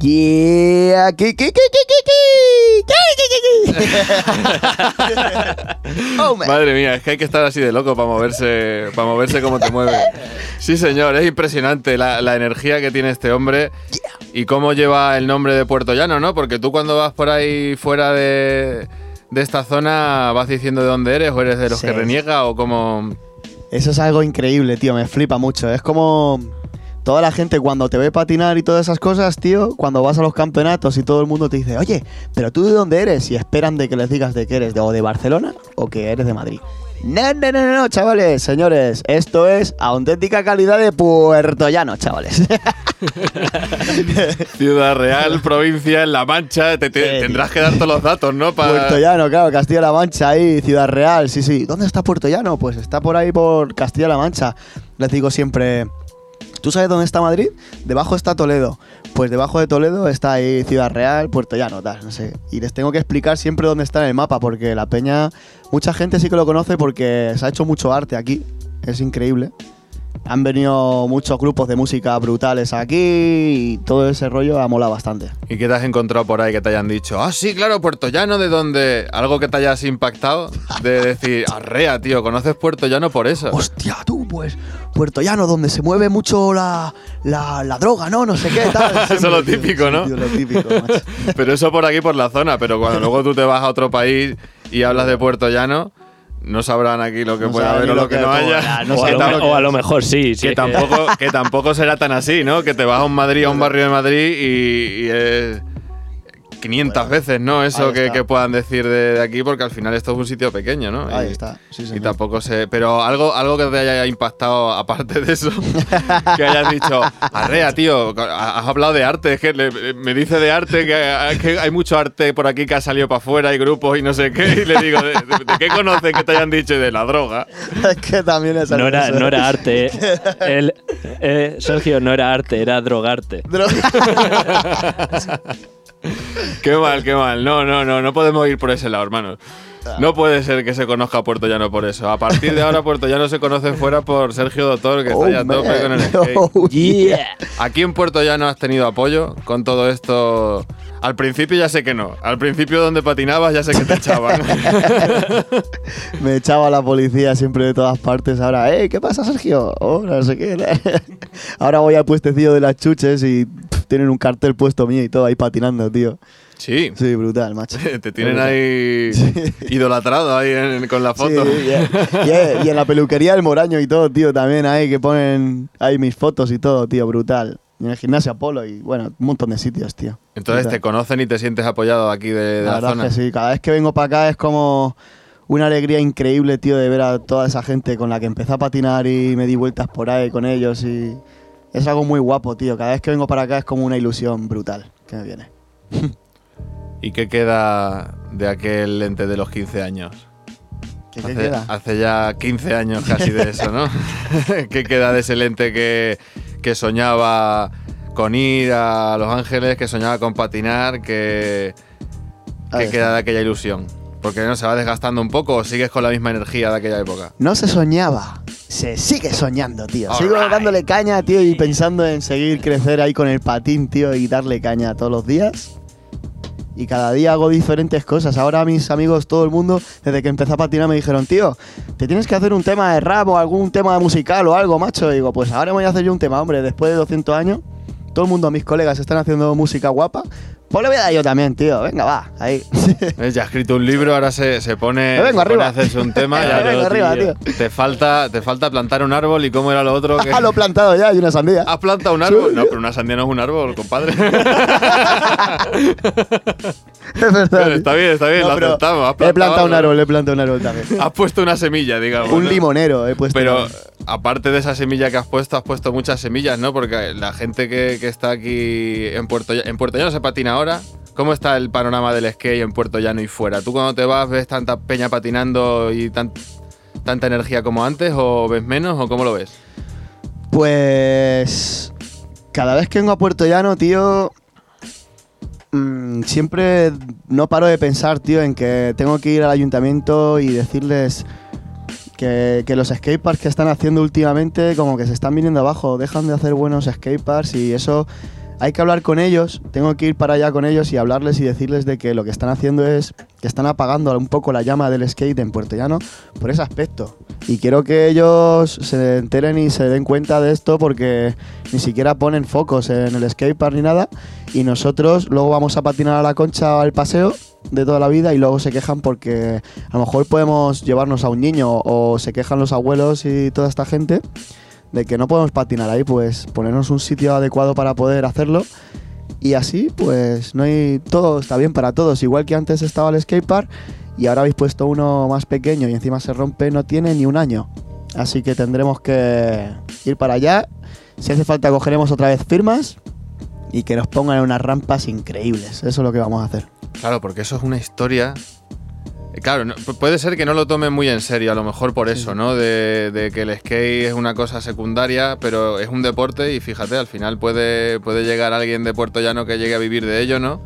Speaker 3: Yeah, ¿Qué, qué, qué, oh,
Speaker 4: Madre mía, es que hay que estar así de loco para moverse, para moverse como te mueve. Sí, señor, es impresionante la, energía que tiene este hombre y cómo lleva el nombre de Puerto Llano, ¿no? Porque tú cuando vas por ahí fuera de, esta zona vas diciendo de dónde eres o eres de los que reniega o como...
Speaker 3: Eso es algo increíble, tío, me flipa mucho. Es como toda la gente cuando te ve patinar y todas esas cosas, tío, cuando vas a los campeonatos y todo el mundo te dice, oye, pero tú de dónde eres? Y esperan de que les digas de que eres de, o de Barcelona o que eres de Madrid. No, no, no, no, chavales, señores, esto es auténtica calidad de Puerto Llano, chavales.
Speaker 4: Ciudad Real, provincia, en La Mancha, te, te- tendrás que dar todos los datos, ¿no? Para-
Speaker 3: Puerto Llano, claro, Castilla-La Mancha ahí, Ciudad Real, sí, sí. ¿Dónde está Puerto Llano? Pues está por ahí por Castilla-La Mancha. Les digo siempre, ¿tú sabes dónde está Madrid? Debajo está Toledo. Pues debajo de Toledo está Ciudad Real, Puerto Llano, tal, no sé. Y les tengo que explicar siempre dónde está en el mapa, porque la peña, mucha gente sí que lo conoce porque se ha hecho mucho arte aquí. Es increíble. Han venido muchos grupos de música brutales aquí y todo ese rollo ha molado bastante.
Speaker 4: ¿Y qué te has encontrado por ahí que te hayan dicho? Ah, sí, claro, Puerto Llano, ¿de dónde? Algo que te hayas impactado de decir, arrea, tío, ¿conoces Puerto Llano por eso?
Speaker 3: Hostia, tú, pues, Puerto Llano, donde se mueve mucho la, la, la droga, ¿no? No sé qué, tal.
Speaker 4: Eso es lo típico, ¿no?
Speaker 3: Tío, lo típico, macho.
Speaker 4: Pero eso por aquí, por la zona, pero cuando luego tú te vas a otro país y hablas de Puerto Llano, no sabrán aquí lo que
Speaker 3: No
Speaker 4: pueda haber o
Speaker 3: lo
Speaker 4: que
Speaker 3: que
Speaker 4: no haya.
Speaker 3: no
Speaker 5: o, a lo, o a lo mejor sí. sí.
Speaker 4: que tampoco, que tampoco será tan así, ¿no? Que te vas a un Madrid, a un barrio de Madrid y, y es 500 veces, ¿no? Eso que, puedan decir de, de aquí, porque al final esto es un sitio pequeño, ¿no?
Speaker 3: Ahí
Speaker 4: Y-
Speaker 3: está, sí,
Speaker 4: Y tampoco sé. Pero algo, algo que te haya impactado, aparte de eso, que hayas dicho, arrea, tío, has hablado de arte, es que le- me dice de arte, que, que hay mucho arte por aquí que ha salido para afuera, hay grupos y no sé qué, y le digo, ¿de, de- de qué conoces que te hayan dicho? De la droga.
Speaker 3: es que también es
Speaker 5: No era,
Speaker 3: eso.
Speaker 5: no era arte. eh. El- eh, Sergio, no era arte, era drogarte.
Speaker 4: Qué mal, qué mal. No, no, no, no podemos ir por ese lado, hermano. No puede ser que se conozca a Puerto Llano por eso. A partir de ahora Puerto Llano se conoce fuera por Sergio Doctor, que está ya a tope
Speaker 3: man.
Speaker 4: con el skate.
Speaker 3: Oh, yeah.
Speaker 4: Aquí en Puerto Llano has tenido apoyo con todo esto. Al principio ya sé que no. Al principio donde patinabas ya sé que te echaban.
Speaker 3: Me echaba la policía siempre de todas partes. Ahora, ¿eh? ¿Qué pasa, Sergio? Oh, no sé qué. Ahora voy al puestecillo de las chuches y tienen un cartel puesto mío y todo ahí patinando, tío.
Speaker 4: Sí.
Speaker 3: Sí, brutal, macho.
Speaker 4: Te tienen ahí idolatrado ahí en- con la foto.
Speaker 3: Sí, y, y- y en la peluquería del Moraño y todo, tío, también ahí que ponen ahí mis fotos y todo, tío, brutal. Y en el gimnasio Apolo y bueno, un montón de sitios, tío.
Speaker 4: Entonces
Speaker 3: Brutal.
Speaker 4: te conocen y te sientes apoyado aquí de, de
Speaker 3: La
Speaker 4: la,
Speaker 3: verdad
Speaker 4: zona.
Speaker 3: que sí, cada vez que vengo para acá es como una alegría increíble, tío, de ver a toda esa gente con la que empecé a patinar y me di vueltas por ahí con ellos y es algo muy guapo, tío. Cada vez que vengo para acá es como una ilusión brutal que me viene.
Speaker 4: ¿Y qué queda de aquel lente de los 15 años?
Speaker 3: ¿Qué- qué
Speaker 4: hace,
Speaker 3: queda?
Speaker 4: hace ya 15 años casi de eso, ¿no? ¿Qué queda de ese lente que, que soñaba con ir a Los Ángeles, que soñaba con patinar, que, ¿qué queda de aquella ilusión? Porque no se va desgastando un poco o sigues con la misma energía de aquella época.
Speaker 3: No se soñaba, se sigue soñando, tío. Sigo
Speaker 4: Alright.
Speaker 3: dándole caña, tío, y pensando en seguir crecer ahí con el patín, tío, y darle caña todos los días. Y cada día hago diferentes cosas. Ahora mis amigos, todo el mundo, desde que empecé a patinar me dijeron, tío, te tienes que hacer un tema de rap o algún tema musical o algo, macho. Y digo, pues ahora me voy a hacer yo un tema, hombre, después de 200 años. Todo el mundo, mis colegas, están haciendo música guapa. Pues le voy a dar yo también, tío. Venga, va, ahí.
Speaker 4: Ya ha escrito un libro, ahora se, se pone,
Speaker 3: vengo
Speaker 4: se pone
Speaker 3: arriba.
Speaker 4: a hacerse un tema.
Speaker 3: Me
Speaker 4: ya
Speaker 3: vengo arriba, tío.
Speaker 4: Te falta, te falta plantar un árbol y cómo era lo otro. Que...
Speaker 3: Ah, lo he plantado ya, y una sandía.
Speaker 4: ¿Has plantado un árbol? No, pero una sandía no es un árbol, compadre.
Speaker 3: Es verdad.
Speaker 4: Pero está bien, está bien,
Speaker 3: No,
Speaker 4: lo aceptamos. Has
Speaker 3: He plantado un árbol, he plantado un árbol también.
Speaker 4: Has puesto una semilla, digamos.
Speaker 3: Un
Speaker 4: ¿no?
Speaker 3: limonero he puesto.
Speaker 4: Pero aparte de esa semilla que has puesto, has puesto muchas semillas, ¿no? Porque la gente que, que está aquí en Puerto en Puerto Llano se patina ahora. ¿Cómo está el panorama del skate en Puerto Llano y fuera? ¿Tú cuando te vas ves tanta peña patinando y tan- tanta energía como antes o ves menos o cómo lo ves?
Speaker 3: Pues. Cada vez que vengo a Puerto Llano, tío. mm, siempre no paro de pensar, tío, en que tengo que ir al ayuntamiento y decirles que, que los skateparks que están haciendo últimamente, como que se están viniendo abajo. Dejan de hacer buenos skateparks y eso. Hay que hablar con ellos, tengo que ir para allá con ellos y hablarles y decirles de que lo que están haciendo es que están apagando un poco la llama del skate en Puerto Llano por ese aspecto. Y quiero que ellos se enteren y se den cuenta de esto porque ni siquiera ponen focos en el skatepark ni nada. Y nosotros luego vamos a patinar a la concha al paseo de toda la vida y luego se quejan porque a lo mejor podemos llevarnos a un niño o se quejan los abuelos y toda esta gente de que no podemos patinar ahí, pues ponernos un sitio adecuado para poder hacerlo. Y así, pues no hay. Todo está bien para todos. Igual que antes estaba el skatepark y ahora habéis puesto uno más pequeño y encima se rompe, no tiene ni un año. Así que tendremos que ir para allá. Si hace falta, cogeremos otra vez firmas y que nos pongan en unas rampas increíbles. Eso es lo que vamos a hacer.
Speaker 4: Claro, porque eso es una historia. Eh, Claro, no- puede ser que no lo tomen muy en serio, a lo mejor por eso, ¿no? De, de que el skate es una cosa secundaria, pero es un deporte y fíjate, al final puede, puede llegar alguien de Puerto Llano que llegue a vivir de ello, ¿no?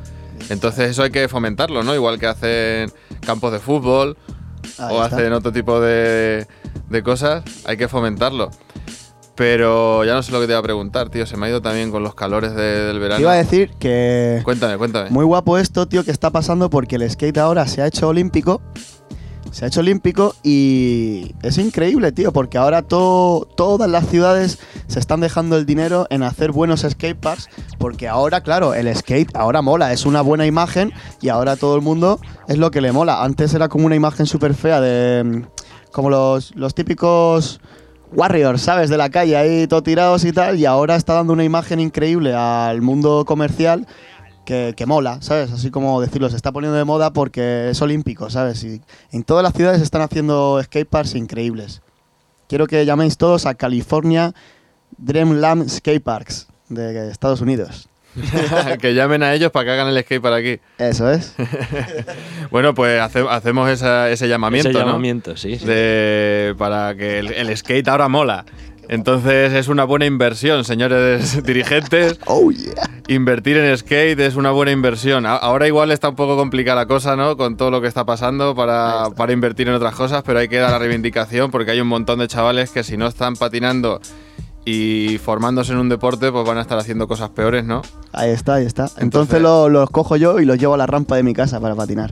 Speaker 4: Entonces eso hay que fomentarlo, ¿no? Igual que hacen campos de fútbol
Speaker 3: Ahí
Speaker 4: o
Speaker 3: está.
Speaker 4: hacen otro tipo de, de cosas, hay que fomentarlo. Pero ya no sé lo que te iba a preguntar, tío, se me ha ido también con los calores de- del verano.
Speaker 3: Te iba a decir que.
Speaker 4: Cuéntame, cuéntame.
Speaker 3: Muy guapo esto, tío, que está pasando porque el skate ahora se ha hecho olímpico. Se ha hecho olímpico y es increíble, tío, porque ahora to- todas las ciudades se están dejando el dinero en hacer buenos skateparks, porque ahora, claro, el skate ahora mola, es una buena imagen y ahora todo el mundo es lo que le mola. Antes era como una imagen súper fea de... mm, como los, los típicos Warriors, ¿sabes? De la calle ahí todo tirados y tal, y ahora está dando una imagen increíble al mundo comercial que, que mola, ¿sabes? Así como decirlo, se está poniendo de moda porque es olímpico, ¿sabes? Y en todas las ciudades están haciendo skateparks increíbles. Quiero que llaméis todos a California Dreamland Skateparks de Estados Unidos.
Speaker 4: que llamen a ellos para que hagan el skate para aquí.
Speaker 3: Eso es.
Speaker 4: bueno, pues hace- hacemos esa- ese llamamiento,
Speaker 5: Ese
Speaker 4: ¿no?
Speaker 5: llamamiento, sí, sí.
Speaker 4: De- para que el, el skate ahora mola. Entonces es una buena inversión, señores dirigentes.
Speaker 3: Oh, yeah.
Speaker 4: Invertir en skate es una buena inversión. A- Ahora igual está un poco complicada la cosa, ¿no? Con todo lo que está pasando para, para invertir en otras cosas, pero hay que dar la reivindicación porque hay un montón de chavales que si no están patinando y formándose en un deporte, pues van a estar haciendo cosas peores, ¿no?
Speaker 3: Ahí está, ahí está. Entonces, lo- los cojo yo y los llevo a la rampa de mi casa para patinar.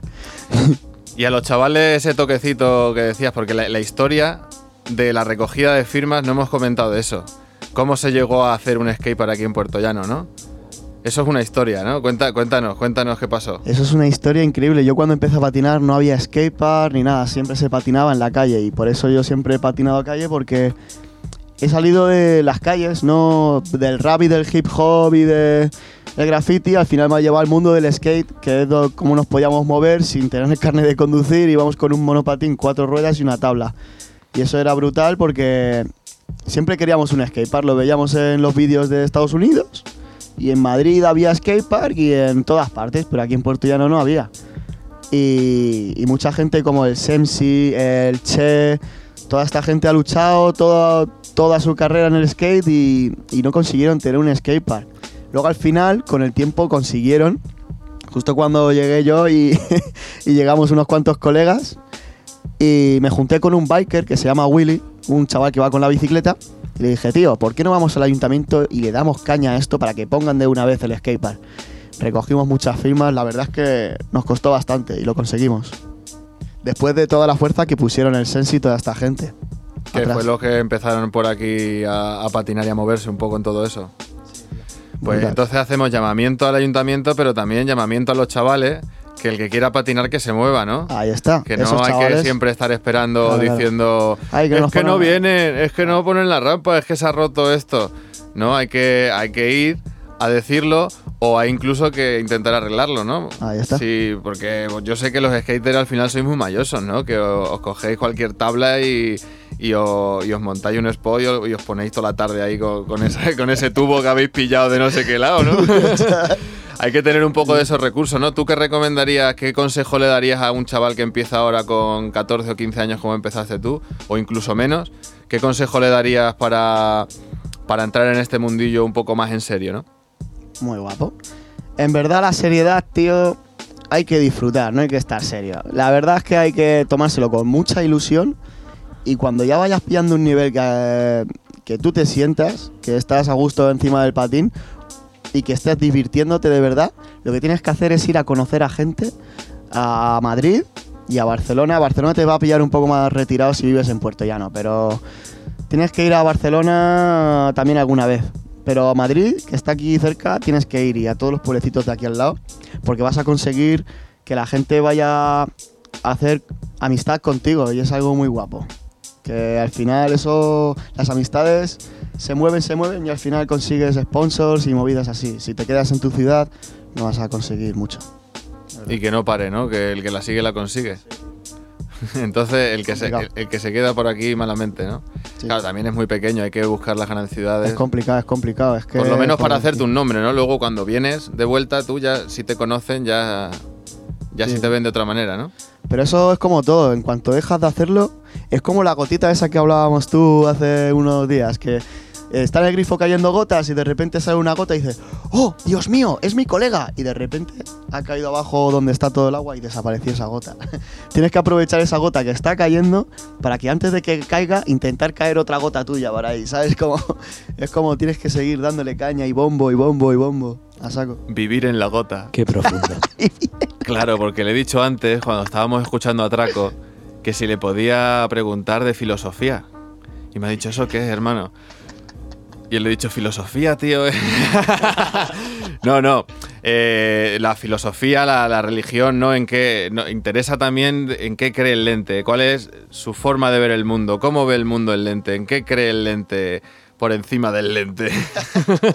Speaker 4: Y a los chavales ese toquecito que decías, porque la, la historia de la recogida de firmas no hemos comentado eso. ¿Cómo se llegó a hacer un skatepark aquí en Puerto Llano, no? Eso es una historia, ¿no? Cuenta, cuéntanos, cuéntanos qué pasó.
Speaker 3: Eso es una historia increíble. Yo cuando empecé a patinar no había skatepark ni nada, siempre se patinaba en la calle y por eso yo siempre he patinado a calle porque he salido de las calles, no del rap y del hip hop y de, del graffiti, al final me ha llevado al mundo del skate, que es cómo nos podíamos mover sin tener el carnet de conducir, íbamos con un monopatín, cuatro ruedas y una tabla. Y eso era brutal porque siempre queríamos un skatepark, lo veíamos en los vídeos de Estados Unidos. Y en Madrid había skatepark y en todas partes, pero aquí en Puerto Llano no había. Y, y mucha gente como el Semsi, el Che, toda esta gente ha luchado toda, toda su carrera en el skate y, no consiguieron tener un skatepark. Luego al final, con el tiempo, consiguieron, justo cuando llegué yo y, llegamos unos cuantos colegas, y me junté con un biker que se llama Willy, un chaval que va con la bicicleta, le dije, tío, ¿por qué no vamos al ayuntamiento y le damos caña a esto para que pongan de una vez el skatepark? Recogimos muchas firmas, la verdad es que nos costó bastante y lo conseguimos. Después de toda la fuerza que pusieron el Sensi y toda esta gente.
Speaker 4: Que
Speaker 3: Atrás.
Speaker 4: fue los que empezaron por aquí a, a patinar y a moverse un poco en todo eso. Pues entonces hacemos llamamiento al ayuntamiento, pero también llamamiento a los chavales, que el que quiera patinar que se mueva, ¿no?
Speaker 3: Ahí está.
Speaker 4: Que no
Speaker 3: Esos
Speaker 4: hay que siempre estar esperando
Speaker 3: Claro,
Speaker 4: diciendo es que no vienen, es que no ponen la rampa, es que se ha roto esto. No, hay que, hay que ir a decirlo o hay incluso que intentar arreglarlo, ¿no?
Speaker 3: Ahí está.
Speaker 4: Sí, porque yo sé que los skaters al final sois muy mayosos, ¿no? Que os, cogéis cualquier tabla y, y, os, y os montáis un spot y os, y os ponéis toda la tarde ahí con, con ese tubo que habéis pillado de no sé qué lado, ¿no? Hay que tener un poco de esos recursos, ¿no? ¿Tú qué recomendarías, qué consejo le darías a un chaval que empieza ahora con 14 o 15 años como empezaste tú, o incluso menos? ¿Qué consejo le darías para, para entrar en este mundillo un poco más en serio, no?
Speaker 3: Muy guapo. En verdad, la seriedad, tío, hay que disfrutar, no hay que estar serio. La verdad es que hay que tomárselo con mucha ilusión y cuando ya vayas pillando un nivel que, que tú te sientas, que estás a gusto encima del patín y que estés divirtiéndote de verdad, lo que tienes que hacer es ir a conocer a gente a Madrid y a Barcelona. Barcelona te va a pillar un poco más retirado si vives en Puerto Llano, pero tienes que ir a Barcelona también alguna vez. Pero a Madrid, que está aquí cerca, tienes que ir y a todos los pueblecitos de aquí al lado, porque vas a conseguir que la gente vaya a hacer amistad contigo y es algo muy guapo. Que al final eso, las amistades se mueven, se mueven y al final consigues sponsors y movidas así. Si te quedas en tu ciudad, no vas a conseguir mucho.
Speaker 4: Y que no pare, ¿no? Que el que la sigue la consigue. Entonces, el que, se, el, que se queda por aquí malamente, ¿no? Claro, también es muy pequeño, hay que buscar las grandes ciudades.
Speaker 3: Es complicado, es complicado. Es que
Speaker 4: Por lo menos para hacerte un nombre, ¿no? Luego cuando vienes de vuelta, tú ya, si te conocen, ya, ya sí.
Speaker 3: Sí.
Speaker 4: te ven de otra manera, ¿no?
Speaker 3: Pero eso es como todo, en cuanto dejas de hacerlo, es como la gotita esa que hablábamos tú hace unos días, que está en el grifo cayendo gotas y de repente sale una gota y dices, ¡Oh, Dios mío, es mi colega! Y de repente ha caído abajo donde está todo el agua y desapareció esa gota. Tienes que aprovechar esa gota que está cayendo para que antes de que caiga, intentar caer otra gota tuya por ahí, ¿sabes? Como, es como tienes que seguir dándole caña y bombo y bombo y bombo a saco.
Speaker 4: Vivir en la gota.
Speaker 5: Qué profundo.
Speaker 4: Claro, porque le he dicho antes, cuando estábamos escuchando a Traco, que si le podía preguntar de filosofía. Y me ha dicho, ¿eso qué es, hermano? Y le he dicho, filosofía, tío. no, no. Eh, la filosofía, la, la religión, ¿no? En qué. No, interesa también en qué cree el lente. ¿Cuál es su forma de ver el mundo? ¿Cómo ve el mundo el lente? ¿En qué cree el lente por encima del lente?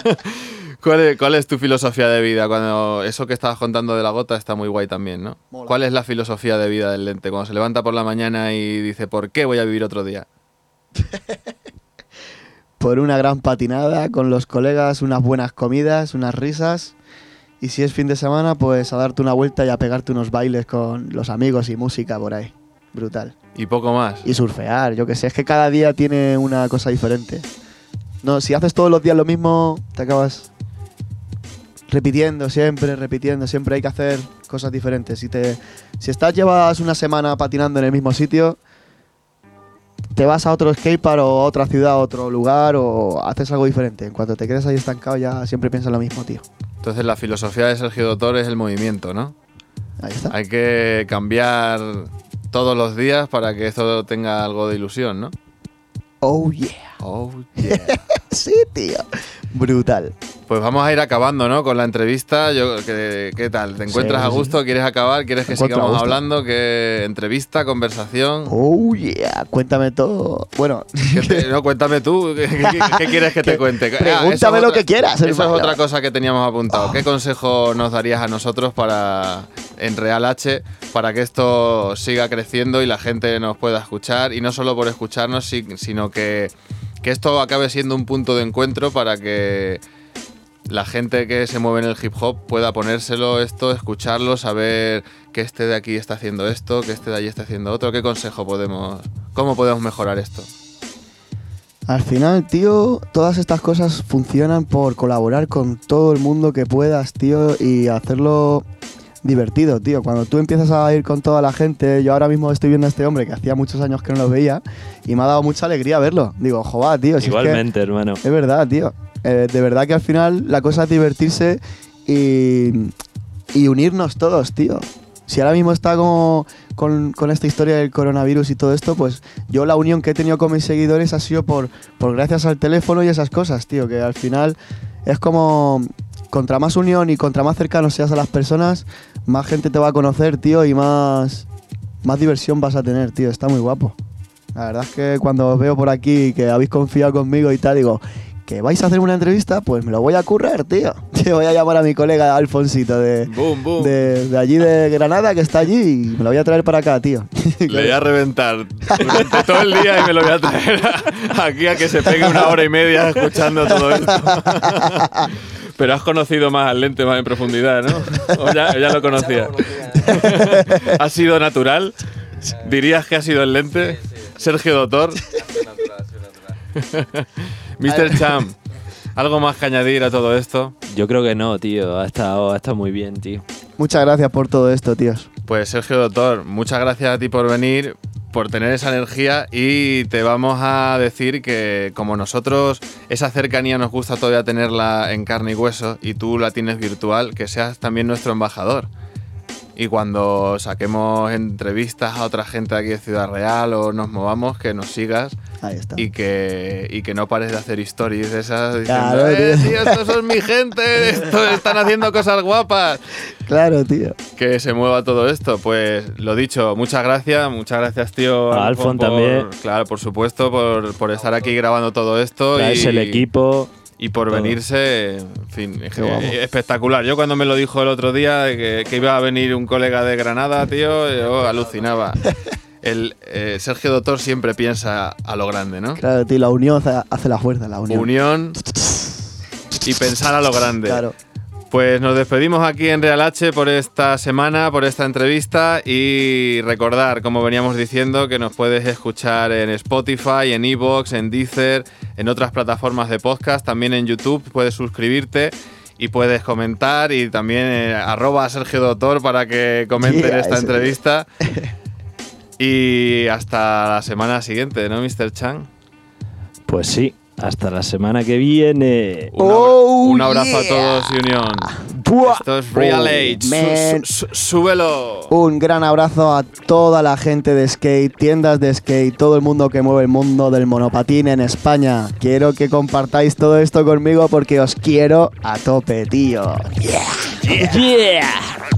Speaker 4: ¿Cuál es, cuál es tu filosofía de vida? Cuando eso que estabas contando de la gota está muy guay también, ¿no?
Speaker 3: Mola.
Speaker 4: ¿Cuál es la filosofía de vida del lente? Cuando se levanta por la mañana y dice, ¿por qué voy a vivir otro día?
Speaker 3: por una gran patinada con los colegas, unas buenas comidas, unas risas. Y si es fin de semana, pues a darte una vuelta y a pegarte unos bailes con los amigos y música por ahí. Brutal.
Speaker 4: Y poco más.
Speaker 3: Y surfear, yo que sé, es que cada día tiene una cosa diferente. No, si haces todos los días lo mismo, te acabas repitiendo siempre, repitiendo. Siempre hay que hacer cosas diferentes. Si, te, si estás, llevas una semana patinando en el mismo sitio, te vas a otro skatepark o a otra ciudad, a otro lugar o haces algo diferente. En cuanto te quedes ahí estancado, ya siempre piensas lo mismo, tío.
Speaker 4: Entonces la filosofía de Sergio Doctor es el movimiento, ¿no?
Speaker 3: Ahí está.
Speaker 4: Hay que cambiar todos los días para que esto tenga algo de ilusión, ¿no?
Speaker 3: Oh, yeah.
Speaker 4: Oh, yeah.
Speaker 3: sí, tío. Brutal.
Speaker 4: Pues vamos a ir acabando, ¿no? Con la entrevista. Yo, ¿qué, qué tal? ¿Te encuentras
Speaker 3: Sí,
Speaker 4: a
Speaker 3: sí.
Speaker 4: gusto? ¿Quieres acabar? ¿Quieres que sigamos hablando? ¿Qué entrevista, conversación?
Speaker 3: Oh, yeah. Cuéntame todo. Bueno,
Speaker 4: ¿Qué te- no, cuéntame tú. ¿Qué, qué- qué quieres que te cuente? Ah,
Speaker 3: Pregúntame lo
Speaker 4: otra-
Speaker 3: que quieras,
Speaker 4: Eso es otra cosa que teníamos apuntado. ¿Qué consejo nos darías a nosotros para en Real H para que esto siga creciendo y la gente nos pueda escuchar? Y no solo por escucharnos, si- que, que esto acabe siendo un punto de encuentro para que la gente que se mueve en el hip hop pueda ponérselo esto, escucharlo, saber que este de aquí está haciendo esto, que este de allí está haciendo otro. ¿Qué consejo podemos, cómo podemos mejorar esto?
Speaker 3: Al final, tío, todas estas cosas funcionan por colaborar con todo el mundo que puedas, tío, y hacerlo divertido, tío. Cuando tú empiezas a ir con toda la gente, yo ahora mismo estoy viendo a este hombre que hacía muchos años que no lo veía y me ha dado mucha alegría verlo. Digo, joder, tío. si es que-
Speaker 5: Igualmente, hermano.
Speaker 3: es verdad, tío. Eh, de verdad que al final la cosa es divertirse y, y unirnos todos, tío. Si ahora mismo está como con, con esta historia del coronavirus y todo esto, pues yo la unión que he tenido con mis seguidores ha sido por, por gracias al teléfono y esas cosas, tío. Que al final es como contra más unión y contra más cercano seas a las personas, más gente te va a conocer, tío, y más, más diversión vas a tener, tío. Está muy guapo. La verdad es que cuando os veo por aquí que habéis confiado conmigo y tal, digo, que vais a hacer una entrevista, pues me lo voy a currar, tío. Te voy a llamar a mi colega Alfonsito de,
Speaker 4: Boom, boom.
Speaker 3: de, de allí de Granada, que está allí, y me lo voy a traer para acá, tío.
Speaker 4: Le voy a reventar durante todo el día y me lo voy a traer a- aquí a que se pegue una hora y media escuchando todo esto. Pero has conocido más al lente más en profundidad, ¿no? O ya, ya lo conocías. ¿Ha sido natural? ¿Dirías que ha sido el lente? Sergio Doctor. Mr. Cham, ¿algo más que añadir a todo esto?
Speaker 5: Yo creo que no, tío. Ha estado, ha estado muy bien, tío.
Speaker 3: Muchas gracias por todo esto, tíos.
Speaker 4: Pues Sergio Doctor, muchas gracias a ti por venir, por tener esa energía y te vamos a decir que como nosotros esa cercanía nos gusta todavía tenerla en carne y hueso y tú la tienes virtual, que seas también nuestro embajador. Y cuando saquemos entrevistas a otra gente de aquí de Ciudad Real o nos movamos, que nos sigas
Speaker 3: Ahí está.
Speaker 4: y que, y que no pares de hacer stories de esas diciendo,
Speaker 3: Claro,
Speaker 4: "Eh,
Speaker 3: tío".
Speaker 4: tío, estos son mi gente, estos están haciendo cosas guapas
Speaker 3: Claro, tío.
Speaker 4: Que se mueva todo esto. Pues lo dicho, muchas gracias, muchas gracias, tío.
Speaker 5: A
Speaker 4: Alfon, por-
Speaker 5: también.
Speaker 4: Claro, por supuesto, por, por estar aquí grabando todo esto.
Speaker 5: Traes
Speaker 4: y,
Speaker 5: el equipo.
Speaker 4: Y por
Speaker 5: todo.
Speaker 4: venirse, en fin,
Speaker 3: guapo.
Speaker 4: espectacular. Yo cuando me lo dijo el otro día que, que iba a venir un colega de Granada, tío, yo alucinaba. El eh, Sergio Doctor siempre piensa a lo grande, ¿no?
Speaker 3: Claro, tío, la unión hace la fuerza, la unión.
Speaker 4: Unión y pensar a lo grande.
Speaker 3: Claro.
Speaker 4: Pues nos despedimos aquí en Real H por esta semana, por esta entrevista y recordar, como veníamos diciendo, que nos puedes escuchar en Spotify, en Evox, en Deezer, en otras plataformas de podcast, también en YouTube, puedes suscribirte y puedes comentar y también eh, arroba a Sergio Doctor para que comenten
Speaker 3: Yeah,
Speaker 4: esta entrevista. y hasta la semana siguiente, ¿no, Mr. Chang?
Speaker 5: Pues sí. Hasta la semana que viene.
Speaker 4: Un, abra-
Speaker 3: Oh,
Speaker 4: un abrazo a
Speaker 3: yeah.
Speaker 4: todos y unión.
Speaker 3: Buah.
Speaker 4: Esto es Real
Speaker 3: Oh,
Speaker 4: Age. Su-
Speaker 3: man.
Speaker 4: su- su- súbelo.
Speaker 3: Un gran abrazo a toda la gente de skate, tiendas de skate, todo el mundo que mueve el mundo del monopatín en España. Quiero que compartáis todo esto conmigo porque os quiero a tope, tío.
Speaker 5: Yeah.